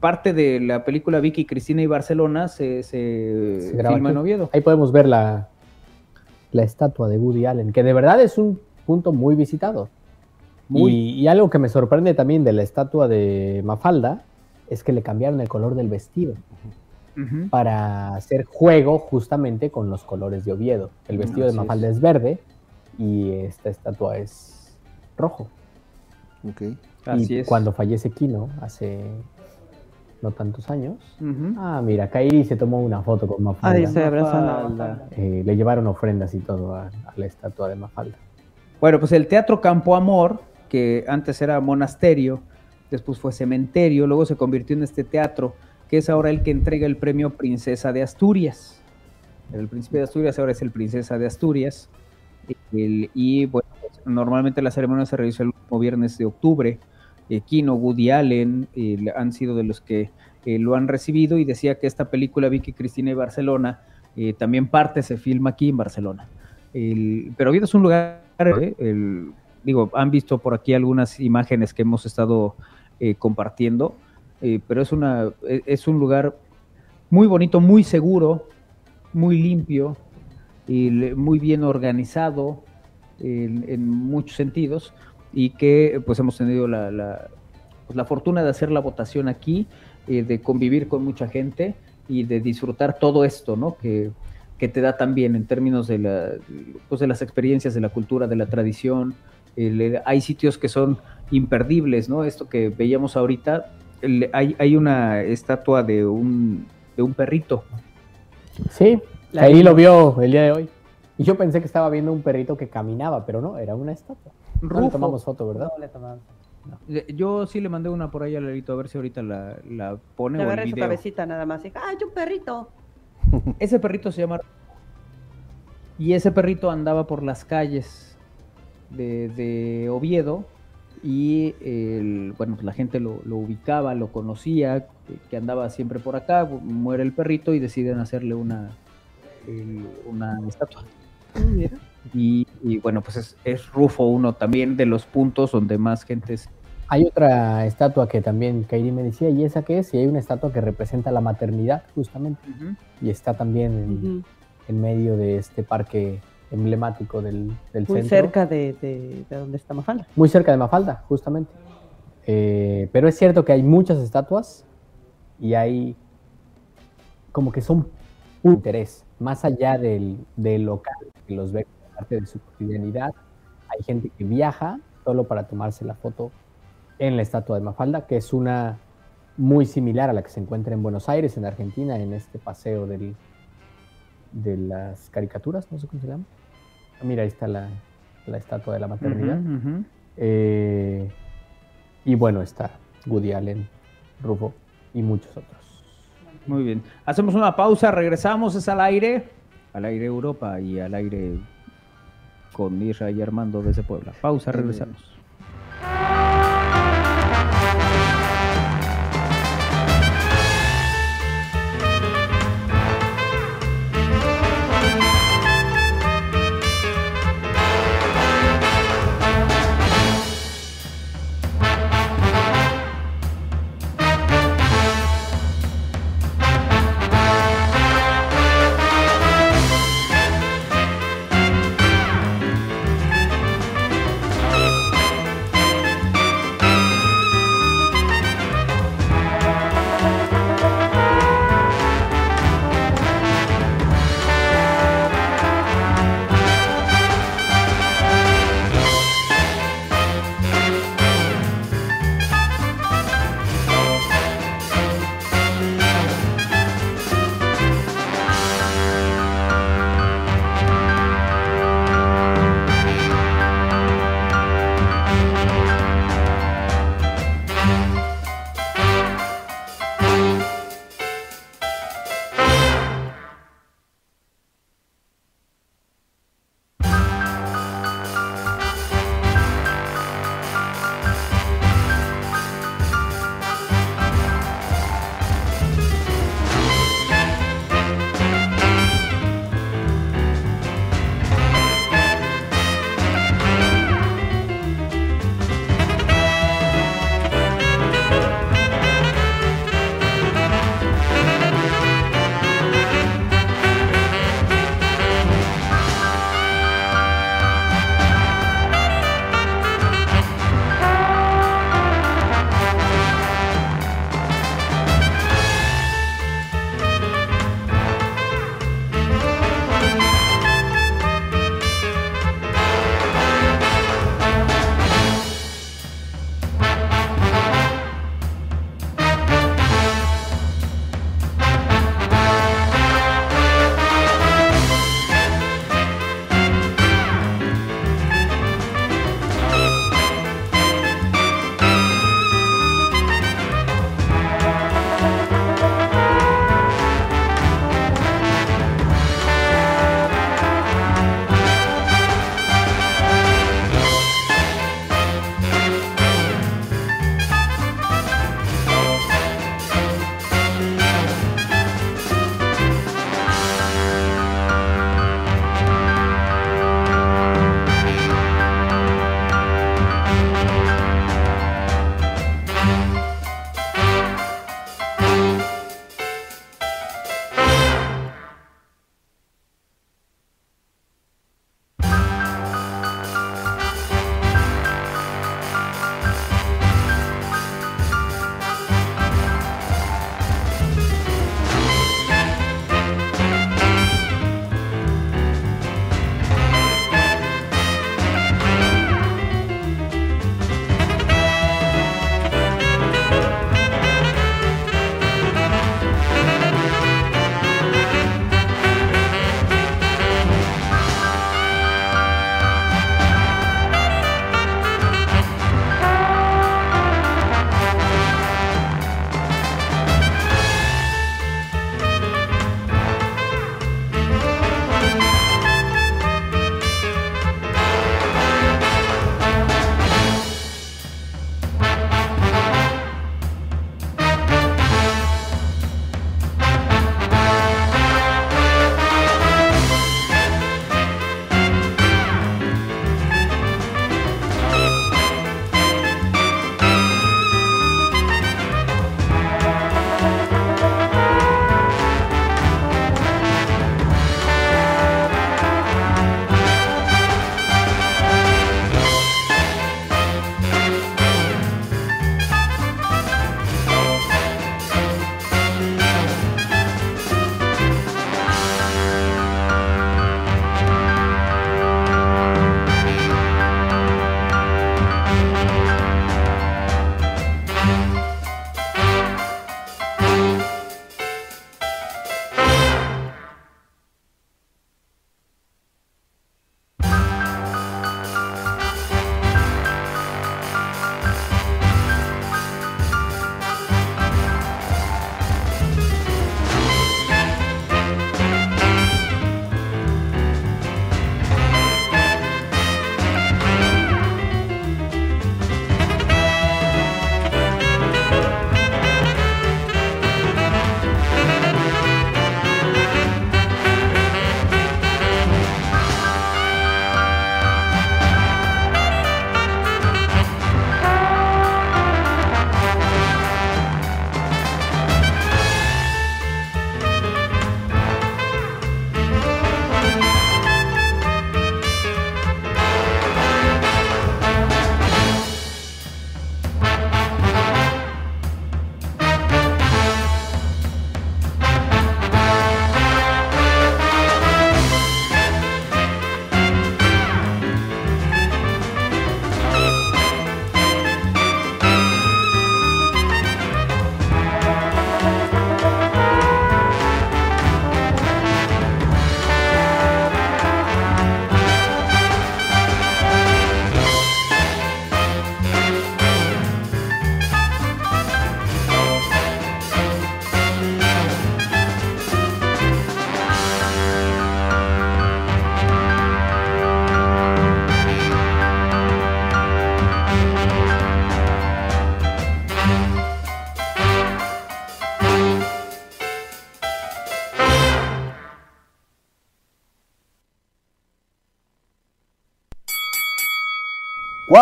parte de la película Vicky, Cristina y Barcelona se, se filma en. Oviedo. Ahí podemos ver la, la estatua de Woody Allen, que de verdad es un punto muy visitado. Muy. Y, y algo que me sorprende también de la estatua de Mafalda es que le cambiaron el color del vestido para hacer juego justamente con los colores de Oviedo. El vestido de Mafalda es. es. verde y esta estatua es rojo. Ok. Así y es. cuando fallece Kino hace no tantos años. Ah, mira, Kairi se tomó una foto con Mafalda. Ahí se. Mafalda. Eh, le llevaron ofrendas y todo a, a la estatua de Mafalda. Bueno, pues el Teatro Campo Amor, que antes era monasterio, después fue cementerio, luego se convirtió en este teatro, que es ahora el que entrega el premio Princesa de Asturias. El príncipe de Asturias ahora es el Princesa de Asturias. Y bueno, pues, normalmente la ceremonia se realiza el último viernes de octubre. Eh, Kino, Woody Allen han sido de los que eh, lo han recibido y decía que esta película Vicky Cristina y Barcelona eh, también parte se filma aquí en Barcelona. El- pero Oviedo es un lugar, eh, digo, han visto por aquí algunas imágenes que hemos estado eh, compartiendo, eh, pero es, una, e- es un lugar muy bonito, muy seguro, muy limpio, y muy bien organizado en, muchos sentidos y que pues hemos tenido la, la, pues, la fortuna de hacer la votación aquí, eh, de convivir con mucha gente y de disfrutar todo esto, ¿no? Que, que te da también en términos de, la, pues, de las experiencias, de la cultura, de la tradición. Hay sitios que son imperdibles, ¿no? Esto que veíamos ahorita, el- hay, hay una estatua de un, de un perrito Sí, La ahí lo vio el día de hoy. Y yo pensé que estaba viendo un perrito que caminaba, pero no, era una estatua. No le tomamos foto, ¿verdad? No le tomamos. Yo sí le mandé una por ahí a Lerito, a ver si ahorita la, la pone Le o el agarré su video. cabecita nada más. y, ¡Ay, un perrito! Ese perrito se llama... Y ese perrito andaba por las calles de, de Oviedo y el- bueno, pues la gente lo, lo ubicaba, lo conocía, que, andaba siempre por acá, muere el perrito y deciden hacerle una, una estatua. Y, y, bueno, pues es, es Rufo uno también de los puntos donde más gente se Hay otra estatua que también Kairi me decía, ¿y esa qué es? Y hay una estatua que representa la maternidad, justamente. Y está también en, en medio de este parque emblemático del, del Muy centro. cerca de, de, de donde está Mafalda. Muy cerca de Mafalda, justamente. Eh, pero es cierto que hay muchas estatuas y hay como que son un interés, más allá del, del local, que los ve como parte de su cotidianidad. Hay gente que viaja solo para tomarse la foto en la estatua de Mafalda, que es una muy similar a la que se encuentra en Buenos Aires, en Argentina, en este paseo del, de las caricaturas, no sé cómo se llama. Ah, Mira, ahí está la, la estatua de la maternidad. Eh, y bueno, está Woody Allen, Rufo y muchos otros. Muy bien. Hacemos una pausa, regresamos, es al aire, al aire Europa y al aire con Isra y Armando desde Puebla. Pausa, regresamos.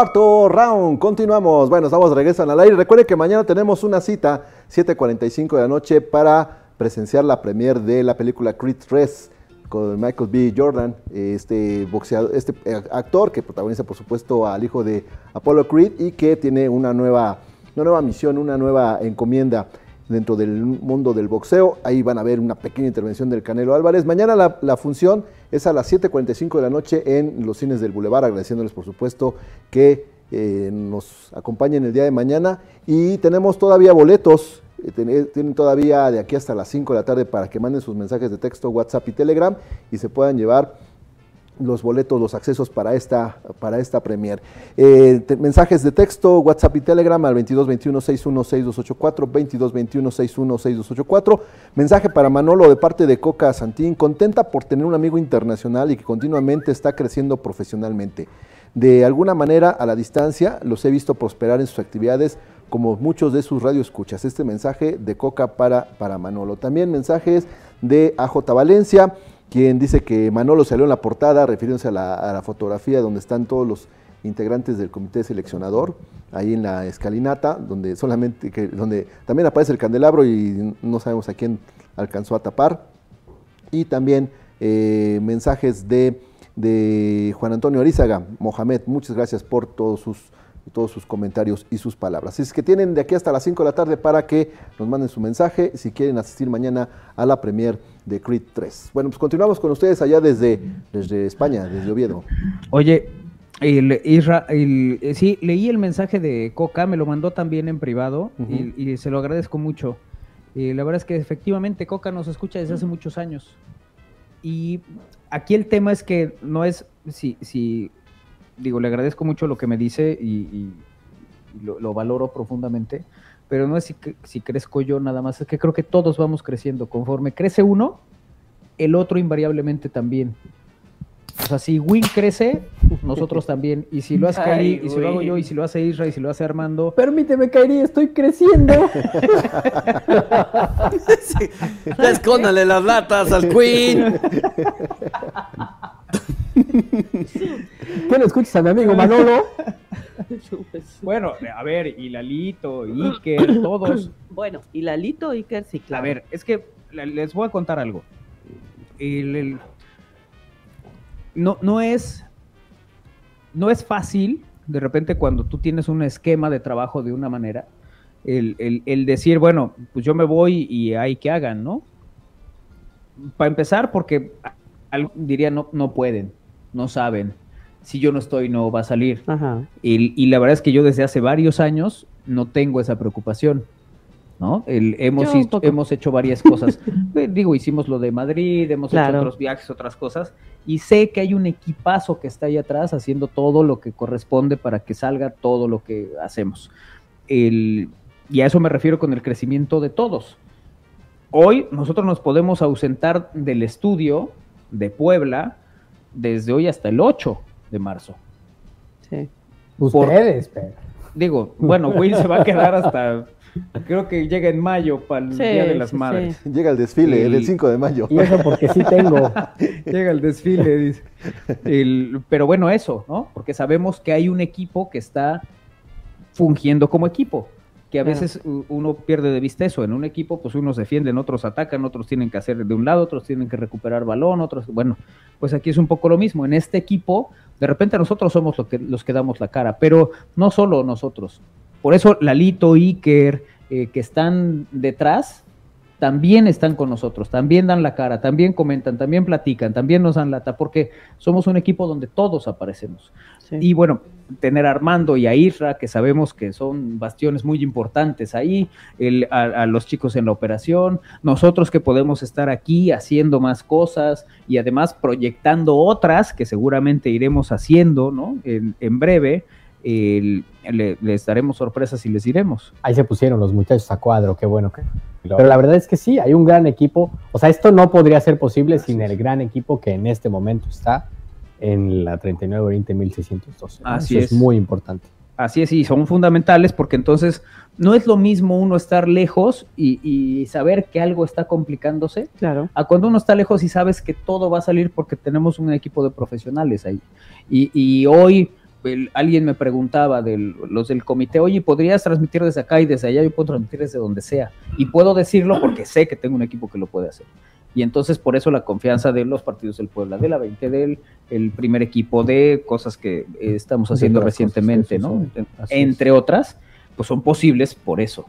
Cuarto round, continuamos. Bueno, estamos regresan al aire. Recuerde que mañana tenemos una cita, 7.45 de la noche, para presenciar la premier de la película Creed 3 con Michael B. Jordan, este boxeador, este actor que protagoniza por supuesto al hijo de Apollo Creed y que tiene una nueva, una nueva misión, una nueva encomienda dentro del mundo del boxeo. Ahí van a ver una pequeña intervención del Canelo Álvarez. Mañana la, función es a las 7.45 de la noche en los cines del Boulevard, agradeciéndoles por supuesto que eh, nos acompañen el día de mañana. Y tenemos todavía boletos, eh, tienen todavía de aquí hasta las 5 de la tarde para que manden sus mensajes de texto, WhatsApp y Telegram y se puedan llevar los boletos, los accesos para esta, para esta premier. Eh, mensajes de texto, WhatsApp y Telegram al 2221-616284, 2221-616284. Mensaje para Manolo de parte de Coca Santín, contenta por tener un amigo internacional y que continuamente está creciendo profesionalmente. De alguna manera, a la distancia, los he visto prosperar en sus actividades como muchos de sus radioescuchas. Este mensaje de Coca para, para Manolo. También mensajes de AJ Valencia quien dice que Manolo salió en la portada refiriéndose a la, fotografía donde están todos los integrantes del comité seleccionador, ahí en la escalinata, donde solamente que, donde también aparece el candelabro y no sabemos a quién alcanzó a tapar. Y también eh, mensajes de, de Juan Antonio Arizaga, Mohamed, muchas gracias por todos sus todos sus comentarios y sus palabras. Así es que tienen de aquí hasta las 5 de la tarde para que nos manden su mensaje si quieren asistir mañana a la premier de Creed 3. Bueno, pues continuamos con ustedes allá desde, desde España, desde Oviedo. Oye, el, eh, sí, leí el mensaje de Coca, me lo mandó también en privado y, se lo agradezco mucho. Eh, la verdad es que efectivamente Coca nos escucha desde hace muchos años. Y aquí el tema es que no es si, si digo, le agradezco mucho lo que me dice y, lo, valoro profundamente, pero no es si, si crezco yo nada más, es que creo que todos vamos creciendo. Conforme crece uno, el otro invariablemente también. O sea, si Win crece, nosotros también. Y si lo hace Kairi, y si lo hago yo, y si lo hace Isra, y si lo hace Armando. Permíteme, Kairi, estoy creciendo. sí. Escóndale las latas al Queen. ¿Qué no escuchas a mi amigo Manolo? bueno, a ver, y Lalito, Iker, todos. Bueno, y Lalito, Iker, sí, claro. A ver, es que les voy a contar algo. no, no es. No es fácil, de repente, cuando tú tienes un esquema de trabajo de una manera, el, el decir, bueno, pues yo me voy y hay que hagan, ¿no? Para empezar, porque diría no, no pueden no saben. Si yo no estoy, no va a salir. Y, la verdad es que yo desde hace varios años no tengo esa preocupación. ¿no? El, hemos, hemos hecho varias cosas. Digo, hicimos lo de Madrid, hemos hecho otros viajes, otras cosas. Y sé que hay un equipazo que está ahí atrás haciendo todo lo que corresponde para que salga todo lo que hacemos. El, y a eso me refiero con el crecimiento de todos. Hoy nosotros nos podemos ausentar del estudio de Puebla desde hoy hasta el 8 de marzo. Sí. Ustedes, pero. Digo, bueno, Will se va a quedar hasta. Creo que llega en mayo para el Día de las Madres. Llega el desfile, el 5 de mayo. Y eso porque sí tengo. llega el desfile, dice. pero bueno, eso, ¿no? Porque sabemos que hay un equipo que está fungiendo como equipo que a veces uno pierde de vista eso. En un equipo, pues unos defienden, otros atacan, otros tienen que hacer de un lado, otros tienen que recuperar balón, otros, bueno, pues aquí es un poco lo mismo. En este equipo, de repente nosotros somos los que, los que damos la cara, pero no solo nosotros. Por eso Lalito, Iker, eh, que están detrás, también están con nosotros, también dan la cara, también comentan, también platican, también nos dan lata, porque somos un equipo donde todos aparecemos. Y bueno, tener a Armando y a Isra, que sabemos que son bastiones muy importantes ahí, el, a, los chicos en la operación, nosotros que podemos estar aquí haciendo más cosas y además proyectando otras que seguramente iremos haciendo ¿no? en, en breve. les daremos sorpresas y les diremos. Ahí se pusieron los muchachos a cuadro, qué bueno que. Pero la verdad es que sí, hay un gran equipo. O sea, esto no podría ser posible sin el gran equipo que en este momento está en la 39 Oriente 1612. Así es. es muy importante. Así es, y son fundamentales porque entonces no es lo mismo uno estar lejos y, saber que algo está complicándose, claro. a cuando uno está lejos y sabes que todo va a salir porque tenemos un equipo de profesionales ahí. Y, hoy el- alguien me preguntaba de los del comité, oye, ¿podrías transmitir desde acá y desde allá? Yo puedo transmitir desde donde sea. Y puedo decirlo porque sé que tengo un equipo que lo puede hacer. Y entonces por eso la confianza de los partidos del Puebla, de la 20 del el primer equipo, de cosas que eh, estamos haciendo recientemente, ¿no? Entre otras, pues son posibles por eso.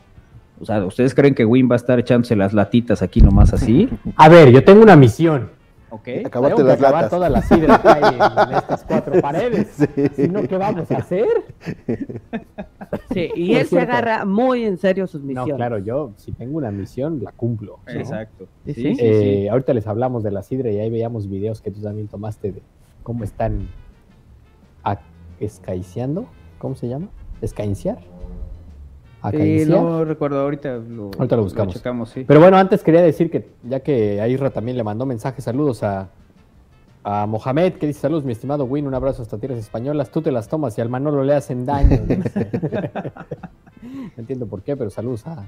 O sea, ¿ustedes creen que Win va a estar echándose las latitas aquí nomás así? A ver, yo tengo una misión. ¿Ok? Acabarte Tengo que las acabar latas. toda la sidra que hay en, en estas cuatro paredes. Si no, ¿qué vamos a hacer? Sí, y Por él se agarra muy en serio sus No, misiones. claro, yo si tengo una misión, la cumplo. ¿no? Exacto. Sí, Sí, sí. sí, Eh, Ahorita les hablamos de la sidra y ahí veíamos videos que tú también tomaste de cómo están escaiciando. ¿Cómo se llama? ¿Escaiciar? Eh, ¿Acariciar? no recuerdo, ahorita lo, Ahorita lo buscamos. checamos, sí. Pero bueno, antes quería decir que, ya que a Isra también le mandó mensajes, saludos a, a Mohamed, que dice, saludos, mi estimado Win, un abrazo hasta tierras españolas, tú te las tomas y al Manolo le hacen daño. dice. no entiendo por qué, pero saludos a,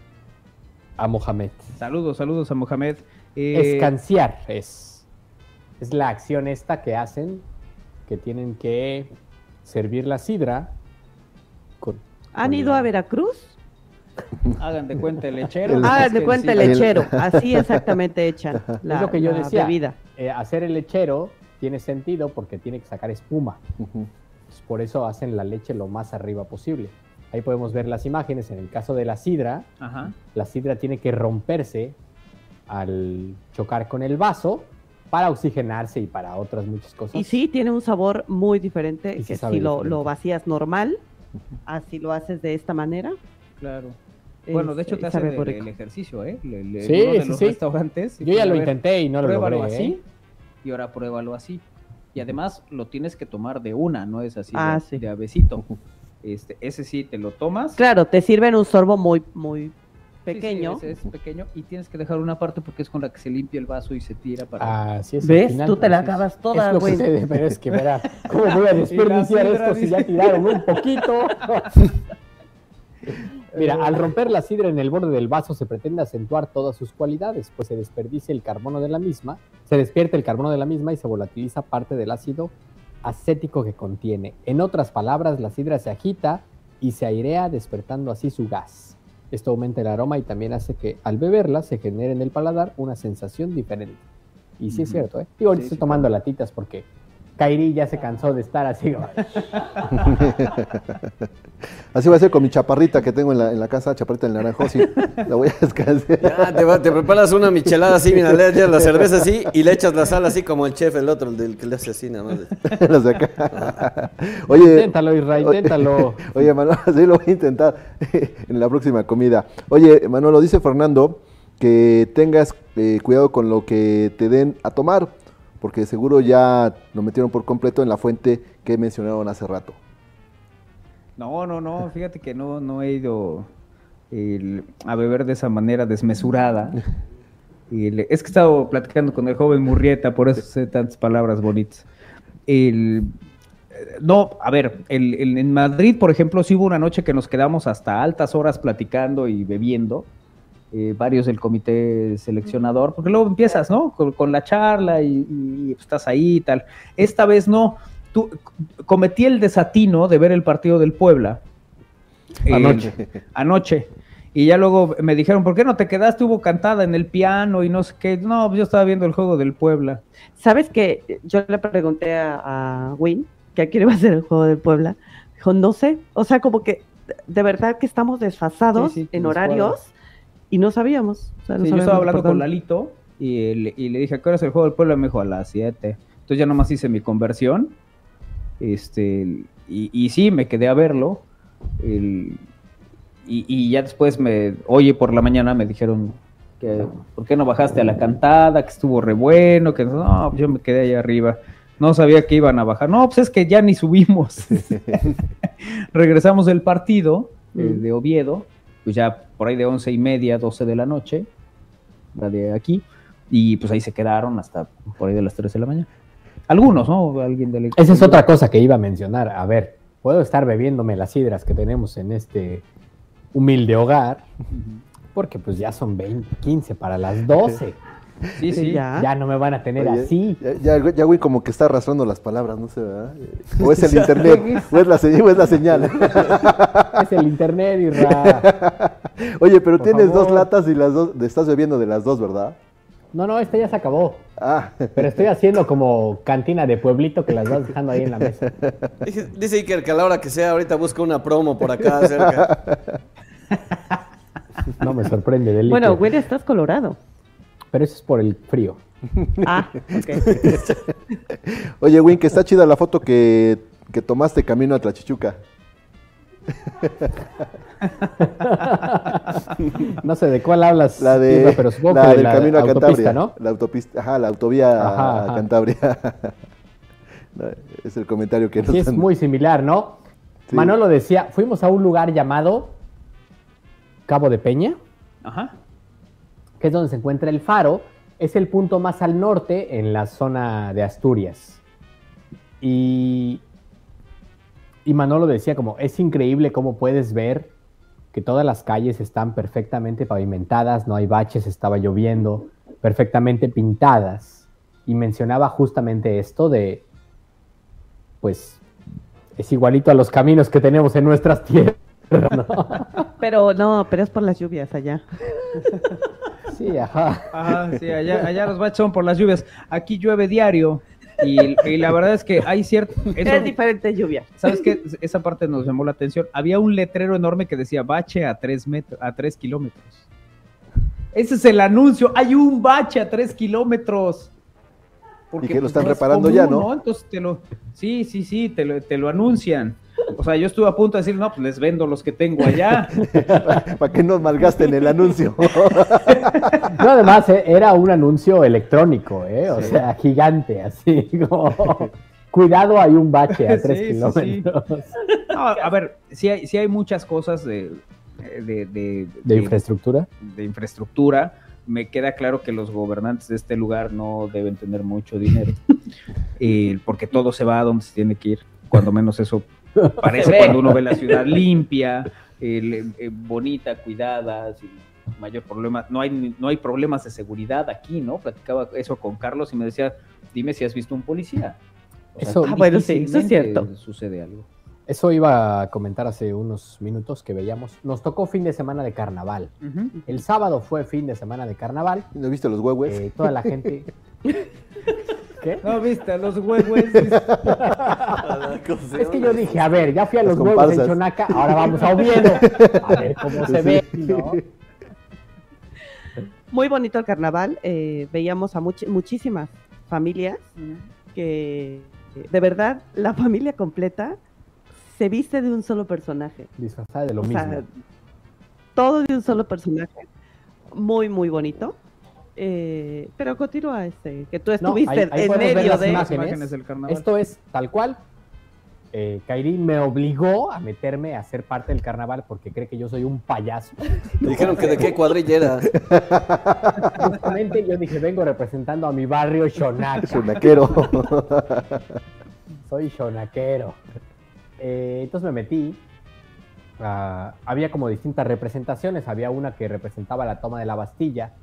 a Mohamed. Saludos, saludos a Mohamed. Eh, Escanciar es, es la acción esta que hacen, que tienen que servir la sidra con... ¿Han con ido la- a Veracruz? Hagan de cuenta el lechero. Hagan de cuenta el lechero. Así exactamente echan la, es lo que yo la decía. bebida. Eh, hacer el lechero tiene sentido porque tiene que sacar espuma. Entonces, por eso hacen la leche lo más arriba posible. Ahí podemos ver las imágenes. En el caso de la sidra, Ajá. la sidra tiene que romperse al chocar con el vaso para oxigenarse y para otras muchas cosas. Y sí, tiene un sabor muy diferente que si lo, diferente. lo vacías normal, así lo haces de esta manera. Claro. Bueno, de hecho es- te hacen el, el ejercicio, ¿eh? Le- le- Sí, uno de sí, los sí. restaurantes. Yo ya lo ver, intenté y no lo pruébalo logré. así ¿eh? y ahora pruébalo así. Y además lo tienes que tomar de una, no es así Ah, de, sí. de avecito. Este, ese sí te lo tomas. Claro, te sirven un sorbo muy, muy Sí, sí, pequeño. ese es pequeño y tienes que dejar una parte porque es con la que se limpia el vaso y se tira para. Así es. al ¿Ves? final, Tú te la es. acabas toda, Es lo que güey. sucede, pero es que verá, ¿cómo voy a desperdiciar esto si ya tiraron un poquito? Mira, al romper la sidra en el borde del vaso se pretende acentuar todas sus cualidades, pues se desperdicia el carbono de la misma, se despierta el carbono de la misma y se volatiliza parte del ácido acético que contiene. En otras palabras, la sidra se agita y se airea despertando así su gas. Esto aumenta el aroma y también hace que al beberla se genere en el paladar una sensación diferente. Y sí es cierto, ¿eh? Digo, ahorita Sí, estoy sí, tomando latitas porque Kairi ya se cansó de estar así. Así va a ser con mi chaparrita que tengo en la, en la casa, chaparrita del naranjo, sí, la voy a descansar. Ya, te, va- te preparas una michelada así, mira, le echas la cerveza así y le echas la sal así como el chef, el otro, el del que le hace así nada más. de acá. Oye, Inténtalo, Israel, inténtalo. Oye, Manolo, sí lo voy a intentar en la próxima comida. Oye, Manolo, dice Fernando que tengas eh, cuidado con lo que te den a tomar, porque seguro ya lo metieron por completo en la fuente que mencionaron hace rato. No, no, no, fíjate que no, no he ido el- a beber de esa manera desmesurada. Es que he estado platicando con el joven Murrieta, por eso sé tantas palabras bonitas. El- no, a ver, en Madrid, por ejemplo, sí hubo una noche que nos quedamos hasta altas horas platicando y bebiendo. Eh, varios del comité seleccionador, porque luego empiezas, ¿no? Con, con la charla y, y, estás ahí y tal. Esta vez no. Tú, cometí el desatino de ver el partido del Puebla. Anoche. Eh, anoche. Y ya luego me dijeron, ¿por qué no te quedaste? Hubo cantada en el piano y no sé qué. No, pues yo estaba viendo el juego del Puebla. ¿Sabes que Yo le pregunté a, a Win que a quién iba a ser el juego del Puebla. Dijo, no sé. O sea, como que de- verdad que estamos desfasados Sí, sí, en horarios y no sabíamos. O sea, no Sí, yo sabíamos estaba hablando con. Lalito y le, y le dije, ¿a qué hora es el juego del Puebla? Me dijo, a las 7. Entonces ya nomás hice mi conversión. Este, y, y sí, me quedé a verlo. El- y, y ya después me, oye, por la mañana me dijeron que, ¿por qué no bajaste a la cantada? Que estuvo re bueno, que no, yo me quedé ahí arriba. No sabía que iban a bajar. No, pues es que ya ni subimos. Regresamos del partido eh, de Oviedo, pues ya por ahí de once y media, 12 de la noche, la de aquí, y pues ahí se quedaron hasta por ahí de las 3 de la mañana. Algunos, ¿no? Alguien del Esa es otra cosa que iba a mencionar. A ver, puedo estar bebiéndome las sidras que tenemos en este humilde hogar, porque pues ya son 20, 15 para las 12. Sí, sí. Ya. Ya no me van a tener Oye, así. Ya, ya, ya, güey, como que está arrastrando las palabras, no sé, ¿verdad? O es el internet, o es la, se- o es la señal. Es el internet, Irra. Oye, pero Por tienes dos latas y las dos, estás bebiendo de las dos, ¿verdad? No, no, este ya se acabó. Ah, Pero estoy haciendo como cantina de pueblito que las vas dejando ahí en la mesa. Dice, dice Iker que a la hora que sea, ahorita busca una promo por acá cerca. No me sorprende del Bueno, güey, estás colorado. Pero eso es por el frío. Ah, ok. oye, Win, que está chida la foto que, que tomaste camino a Tlachichuca. No sé de cuál hablas, La de, pero supongo la de del la camino a autopista, Cantabria. ¿no? La autopista, ajá, la autovía Ajá. Cantabria. No, es el comentario que nos Sí, es muy similar, ¿no? Sí. Manolo decía, fuimos a un lugar llamado Cabo de Peña, Ajá. Que es donde se encuentra el faro. Es el punto más al norte en la zona de Asturias. Y, y Manolo decía como, es increíble cómo puedes ver que todas las calles están perfectamente pavimentadas, no hay baches, estaba lloviendo, perfectamente pintadas. Y mencionaba justamente esto de, pues, es igualito a los caminos que tenemos en nuestras tierras, ¿no? Pero no, pero es por las lluvias allá. Sí, ajá. Ajá, sí, allá, allá los baches son por las lluvias. Aquí llueve diario y, y la verdad es que hay cierto... eso- Es diferente lluvia. ¿Sabes qué? Esa parte nos llamó la atención. Había un letrero enorme que decía bache a 3 metros, a 3 kilómetros. Ese es el anuncio. Hay un bache a 3 kilómetros. Y que lo están no es reparando ya, ¿no? Entonces te lo. Sí, sí, sí, te lo, te lo anuncian. O sea, yo estuve a punto de decir, no, pues les vendo los que tengo allá. Para que no malgasten el anuncio. No, además eh, era un anuncio electrónico, ¿eh? O sea, gigante, así como... Cuidado, hay un bache a Sí, tres sí, sí. kilómetros No, a ver, sí hay, sí hay muchas cosas de, de, de- de infraestructura. de infraestructura. Me queda claro que los gobernantes de este lugar no deben tener mucho dinero, eh, porque todo se va a donde se tiene que ir, cuando menos eso parece cuando uno ve la ciudad limpia, eh, le- eh, bonita, cuidada, sin mayor problema. No hay, ni- no hay problemas de seguridad aquí, ¿no? Platicaba eso con Carlos y me decía, dime si has visto un policía. O sea, Eso- Ah, bueno, sí, eso es cierto. Sucede algo. Eso iba a comentar hace unos minutos que veíamos. Nos tocó fin de semana de carnaval. El sábado fue fin de semana de carnaval. ¿No viste los huevos? Eh, toda la gente... ¿Qué? No, viste, los huevos. Es que yo dije, a ver, ya fui a Las los huevos en. Chonaca, ahora vamos a Oviedo. A ver cómo se Sí. ve, ¿no? Muy bonito el carnaval. eh, veíamos a much- muchísimas familias que, de verdad, la familia completa se viste de un solo personaje. Disfrazada de lo O mismo. sea, todo de un solo personaje. Muy, muy bonito. Eh, pero continúa este, que tú No, estuviste ahí- ahí en podemos ver medio las de... imágenes. imágenes del carnaval. Esto es tal cual. Eh, Kairi me obligó a meterme a ser parte del carnaval porque cree que yo soy un payaso. Me dijeron que de qué cuadrilla era. Justamente yo dije, vengo representando a mi barrio Xonaca. Chunaquero. Soy xonaquero. Eh, entonces me metí. ah, había como distintas representaciones. Había una que representaba la toma de la Bastilla,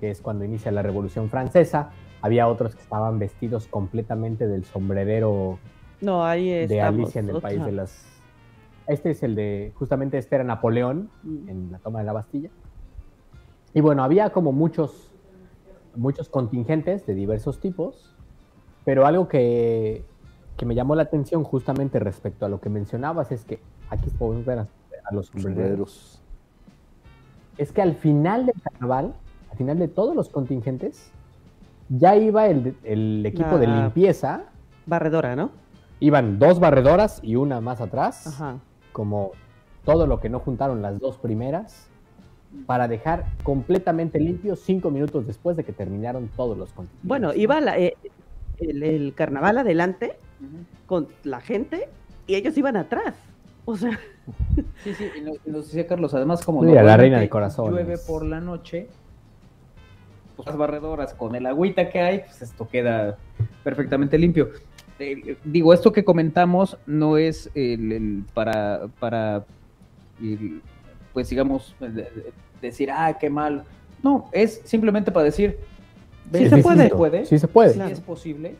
que es cuando inicia la Revolución Francesa. Había otros que estaban vestidos completamente del sombrerero No, ahí de. Alicia en el País Otra. de las... Este es el de, justamente este era Napoleón Mm. en la toma de la Bastilla. Y bueno, había como muchos, muchos contingentes de diversos tipos, pero algo que, que me llamó la atención justamente respecto a lo que mencionabas es que aquí podemos ver a, a los. Sombreros. Es que al final del carnaval, al final de todos los contingentes, ya iba el, el equipo de limpieza, Barredora, ¿no? iban dos barredoras y una más atrás Ajá. como todo lo que no juntaron las dos primeras, para dejar completamente limpio cinco minutos después de que terminaron todos los contingentes. Bueno, iba la- eh, el, el carnaval adelante con la gente y ellos iban atrás. O sea, Sí, sí, y nos decía Carlos, además como Mira, la reina normalmente de corazones. llueve por la noche, pues las barredoras con el agüita que hay, pues esto queda perfectamente limpio. Eh, digo, esto que comentamos no es el, el para, para el, pues digamos, de- de- decir, ah, qué mal. No, es simplemente para decir, Sí se puede. puede. Sí se puede. Sí es posible.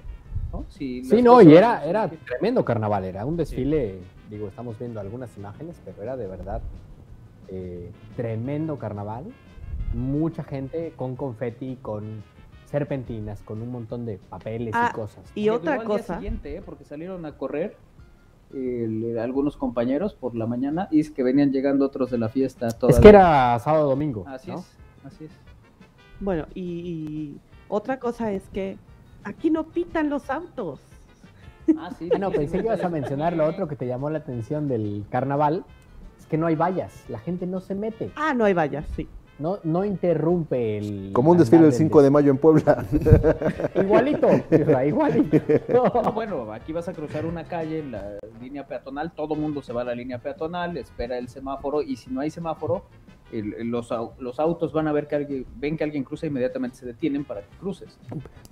¿No? Si Sí, no, y era, era tremendo carnaval, era un desfile, digo, estamos viendo algunas imágenes, pero era de verdad eh, tremendo carnaval. Mucha gente con confeti, con serpentinas, con un montón de papeles Ah, y cosas. Y Que otra llegó al día cosa, siguiente, ¿eh? porque salieron a correr el- algunos compañeros por la mañana y es que venían llegando otros de la fiesta. Es todavía. que era sábado domingo. Así ¿no? es, así es. bueno, y, y otra cosa es que aquí no pitan los autos. Ah, sí. Ah, no, pensé que ibas a mencionar lo otro que te llamó la atención del carnaval, es que no hay vallas, la gente no se mete, Ah, no hay vallas, sí. no, no interrumpe el... Como un desfile del 5 de mayo en Puebla. Igualito, igualito. No, bueno, aquí vas a cruzar una calle en la línea peatonal, todo mundo se va a la línea peatonal, espera el semáforo y si no hay semáforo, el- los, los autos van a ver que alguien, ven que alguien cruza, inmediatamente se detienen para que cruces.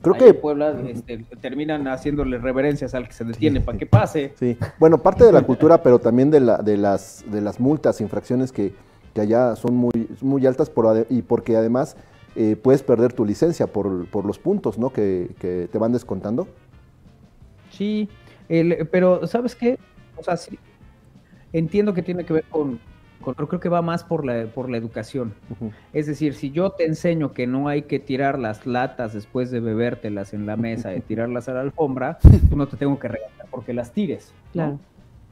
Creo Ahí que en Puebla este, terminan haciéndole reverencias al que se detiene para que pase. Sí, bueno, parte de la cultura, pero también de, la, de, las, de las multas, infracciones que, que allá son muy, muy altas por, y porque además eh, puedes perder tu licencia por, por los puntos ¿no? que, que te van descontando. Sí, el- pero ¿sabes qué? O sea, sí, entiendo que tiene que ver con, creo que va más por la, por la educación. Es decir, si yo te enseño que no hay que tirar las latas después de bebértelas en la mesa y tirarlas a la alfombra, tú no te tengo que regalar porque las tires.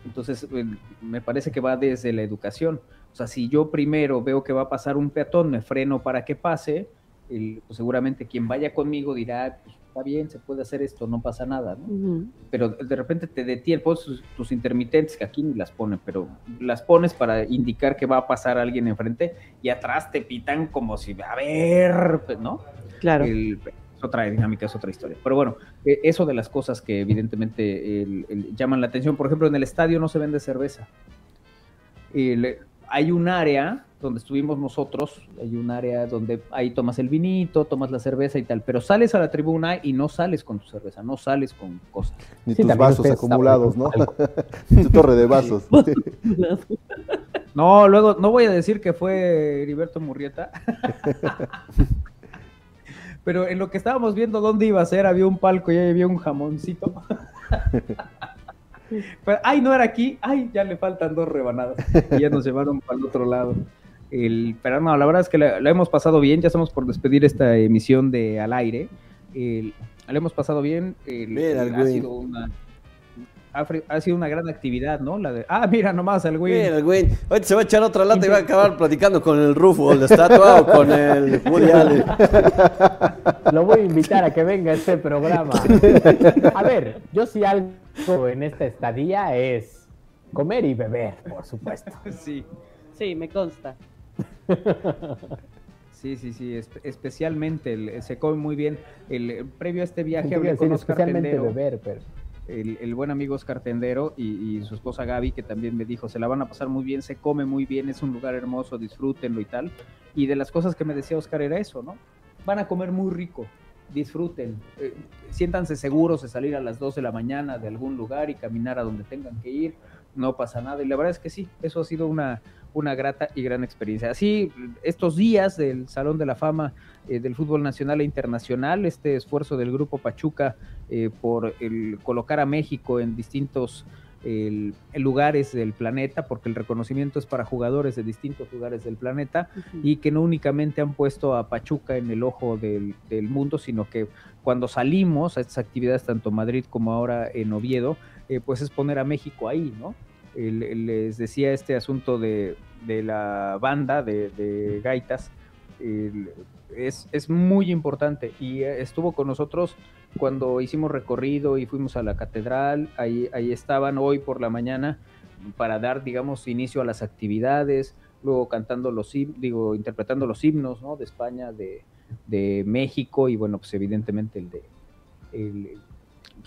Entonces, eh, me parece que va desde la educación. O sea, si yo primero veo que va a pasar un peatón, me freno para que pase, el- pues seguramente quien vaya conmigo dirá, pues, está bien, se puede hacer esto, no pasa nada, pero de repente te detiene, tus, tus intermitentes, que aquí ni las ponen, pero las pones para indicar que va a pasar alguien enfrente y atrás te pitan como si, a ver, pues, ¿no? Claro. El- es otra dinámica, es otra historia. Pero bueno, eh, eso de las cosas que evidentemente el- el- llaman la atención, por ejemplo, en el estadio no se vende cerveza. Hay un área donde estuvimos nosotros, hay un área donde ahí tomas el vinito, tomas la cerveza y tal, pero sales a la tribuna y no sales con tu cerveza, no sales con cosas. Ni Sí, tus vasos acumulados, ¿no? Ni tu torre de vasos. No, luego no voy a decir que fue Heriberto Murrieta. Pero en lo que estábamos viendo dónde iba a ser, había un palco y ahí había un jamoncito. Pero, ay, no era aquí. Ay, ya le faltan dos rebanadas. Y ya nos llevaron para el otro lado. El, pero no, la verdad es que la, la hemos pasado bien. Ya estamos por despedir esta emisión de Al Aire. El- la hemos pasado bien. el- Mira, el ha güey. sido una ha, sido una gran actividad, ¿no? La de, ah, mira nomás el güey. Mira, el güey. Ahorita se va a echar otra lata y va a acabar platicando con el Rufo, la estatua o con el Woody Allen. Lo voy a invitar a que venga a este programa. A ver, yo sí algo en esta estadía es comer y beber, por supuesto. Sí. Sí, me consta. Sí, sí, sí, espe- especialmente el- se come muy bien. El, eh, previo a este viaje hablé con Oscar especialmente Tendero, beber, pero el, el buen amigo Oscar Tendero y, y su esposa Gaby, que también me dijo, se la van a pasar muy bien, se come muy bien, es un lugar hermoso, disfrútenlo y tal. Y de las cosas que me decía Oscar era eso, ¿no? Van a comer muy rico, disfruten, eh, siéntanse seguros de salir a las 2 de la mañana de algún lugar y caminar a donde tengan que ir, no pasa nada. Y la verdad es que sí, eso ha sido una, una grata y gran experiencia. Así, estos días del Salón de la Fama eh, del Fútbol Nacional e Internacional, este esfuerzo del Grupo Pachuca eh, por el colocar a México en distintos el- lugares del planeta, porque el reconocimiento es para jugadores de distintos lugares del planeta, y que no únicamente han puesto a Pachuca en el ojo del, del mundo, sino que cuando salimos a estas actividades, tanto Madrid como ahora en Oviedo, eh, pues es poner a México ahí, ¿no? Les decía este asunto de, de la banda de, de gaitas, es, es muy importante y estuvo con nosotros cuando hicimos recorrido y fuimos a la catedral, ahí, ahí estaban hoy por la mañana para dar, digamos, inicio a las actividades, luego cantando los digo, interpretando los himnos, ¿no? De España, de, de México y bueno, pues evidentemente el de el,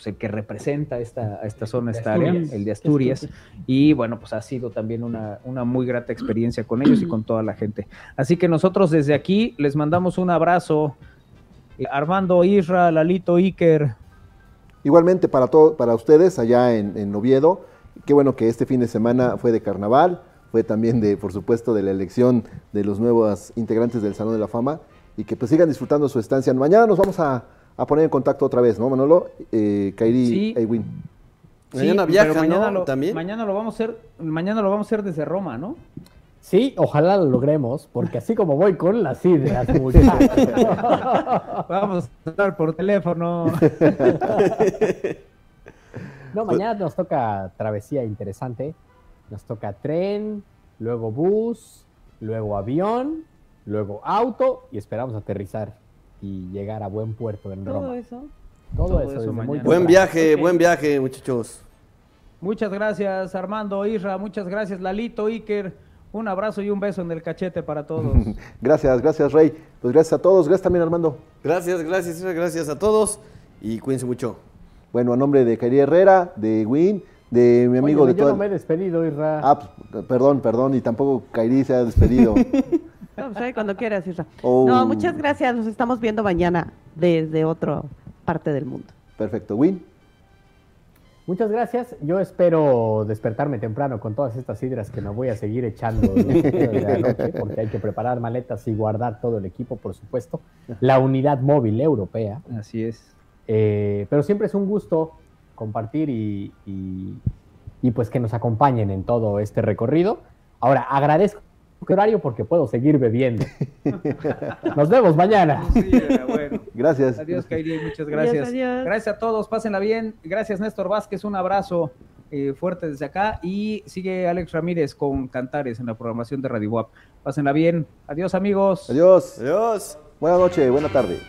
pues, el que representa esta, a esta zona, esta área, Asturias. el de Asturias. Y bueno, pues ha sido también una, una muy grata experiencia con ellos y con toda la gente. Así que nosotros desde aquí les mandamos un abrazo. Armando, Isra, Lalito, Iker, Igualmente para, todo, para ustedes allá en, en Oviedo, qué bueno que este fin de semana fue de carnaval, fue también de, por supuesto, de la elección de los nuevos integrantes del Salón de la Fama y que pues sigan disfrutando su estancia. Mañana nos vamos a, a poner en contacto otra vez, ¿no, Manolo? Eh, Kairi Sí. Ewin. Mañana Sí, viaja, pero mañana ¿no? Lo, También. Mañana lo vamos a hacer, mañana lo vamos a hacer desde Roma, ¿no? Sí, ojalá lo logremos, porque así como voy con las ideas, muchachos. Vamos a hablar por teléfono. No, mañana nos toca travesía interesante. Nos toca tren, luego bus, luego avión, luego auto y esperamos aterrizar y llegar a buen puerto en Todo Roma. eso. Todo, todo eso, eso muy mañana. Buen viaje, buen viaje, muchachos. Muchas gracias, Armando, Isra, muchas gracias, Lalito, Iker. Un abrazo y un beso en el cachete para todos. Gracias, gracias, Rey. Pues gracias a todos. Gracias también, Armando. Gracias, gracias, gracias a todos y cuídense mucho. Bueno, a nombre de Kairi Herrera, de Win, de mi amigo Oye, de yo toda... no me he despedido, Isra. Ah, pues, perdón, perdón, y tampoco Kairi se ha despedido. No, pues cuando quieras, Isra. Oh. No, muchas gracias. Nos estamos viendo mañana desde otra parte del mundo. Perfecto. Win. Muchas gracias. Yo espero despertarme temprano con todas estas sidras que me voy a seguir echando de la noche, porque hay que preparar maletas y guardar todo el equipo, por supuesto. La unidad móvil europea. Así es. Eh, pero siempre es un gusto compartir y, y- y, pues que nos acompañen en todo este recorrido. Ahora, agradezco horario porque puedo seguir bebiendo. Nos vemos mañana. Sí, era bueno. Gracias. Adiós, Kairi, muchas gracias. adiós. Gracias a todos, pásenla bien. Gracias, Néstor Vázquez, un abrazo eh, fuerte desde acá. Y sigue Alex Ramírez con Cantares en la programación de Radio WAP. Pásenla bien. Adiós, amigos. Adiós. Adiós. Buenas noches, buena tarde.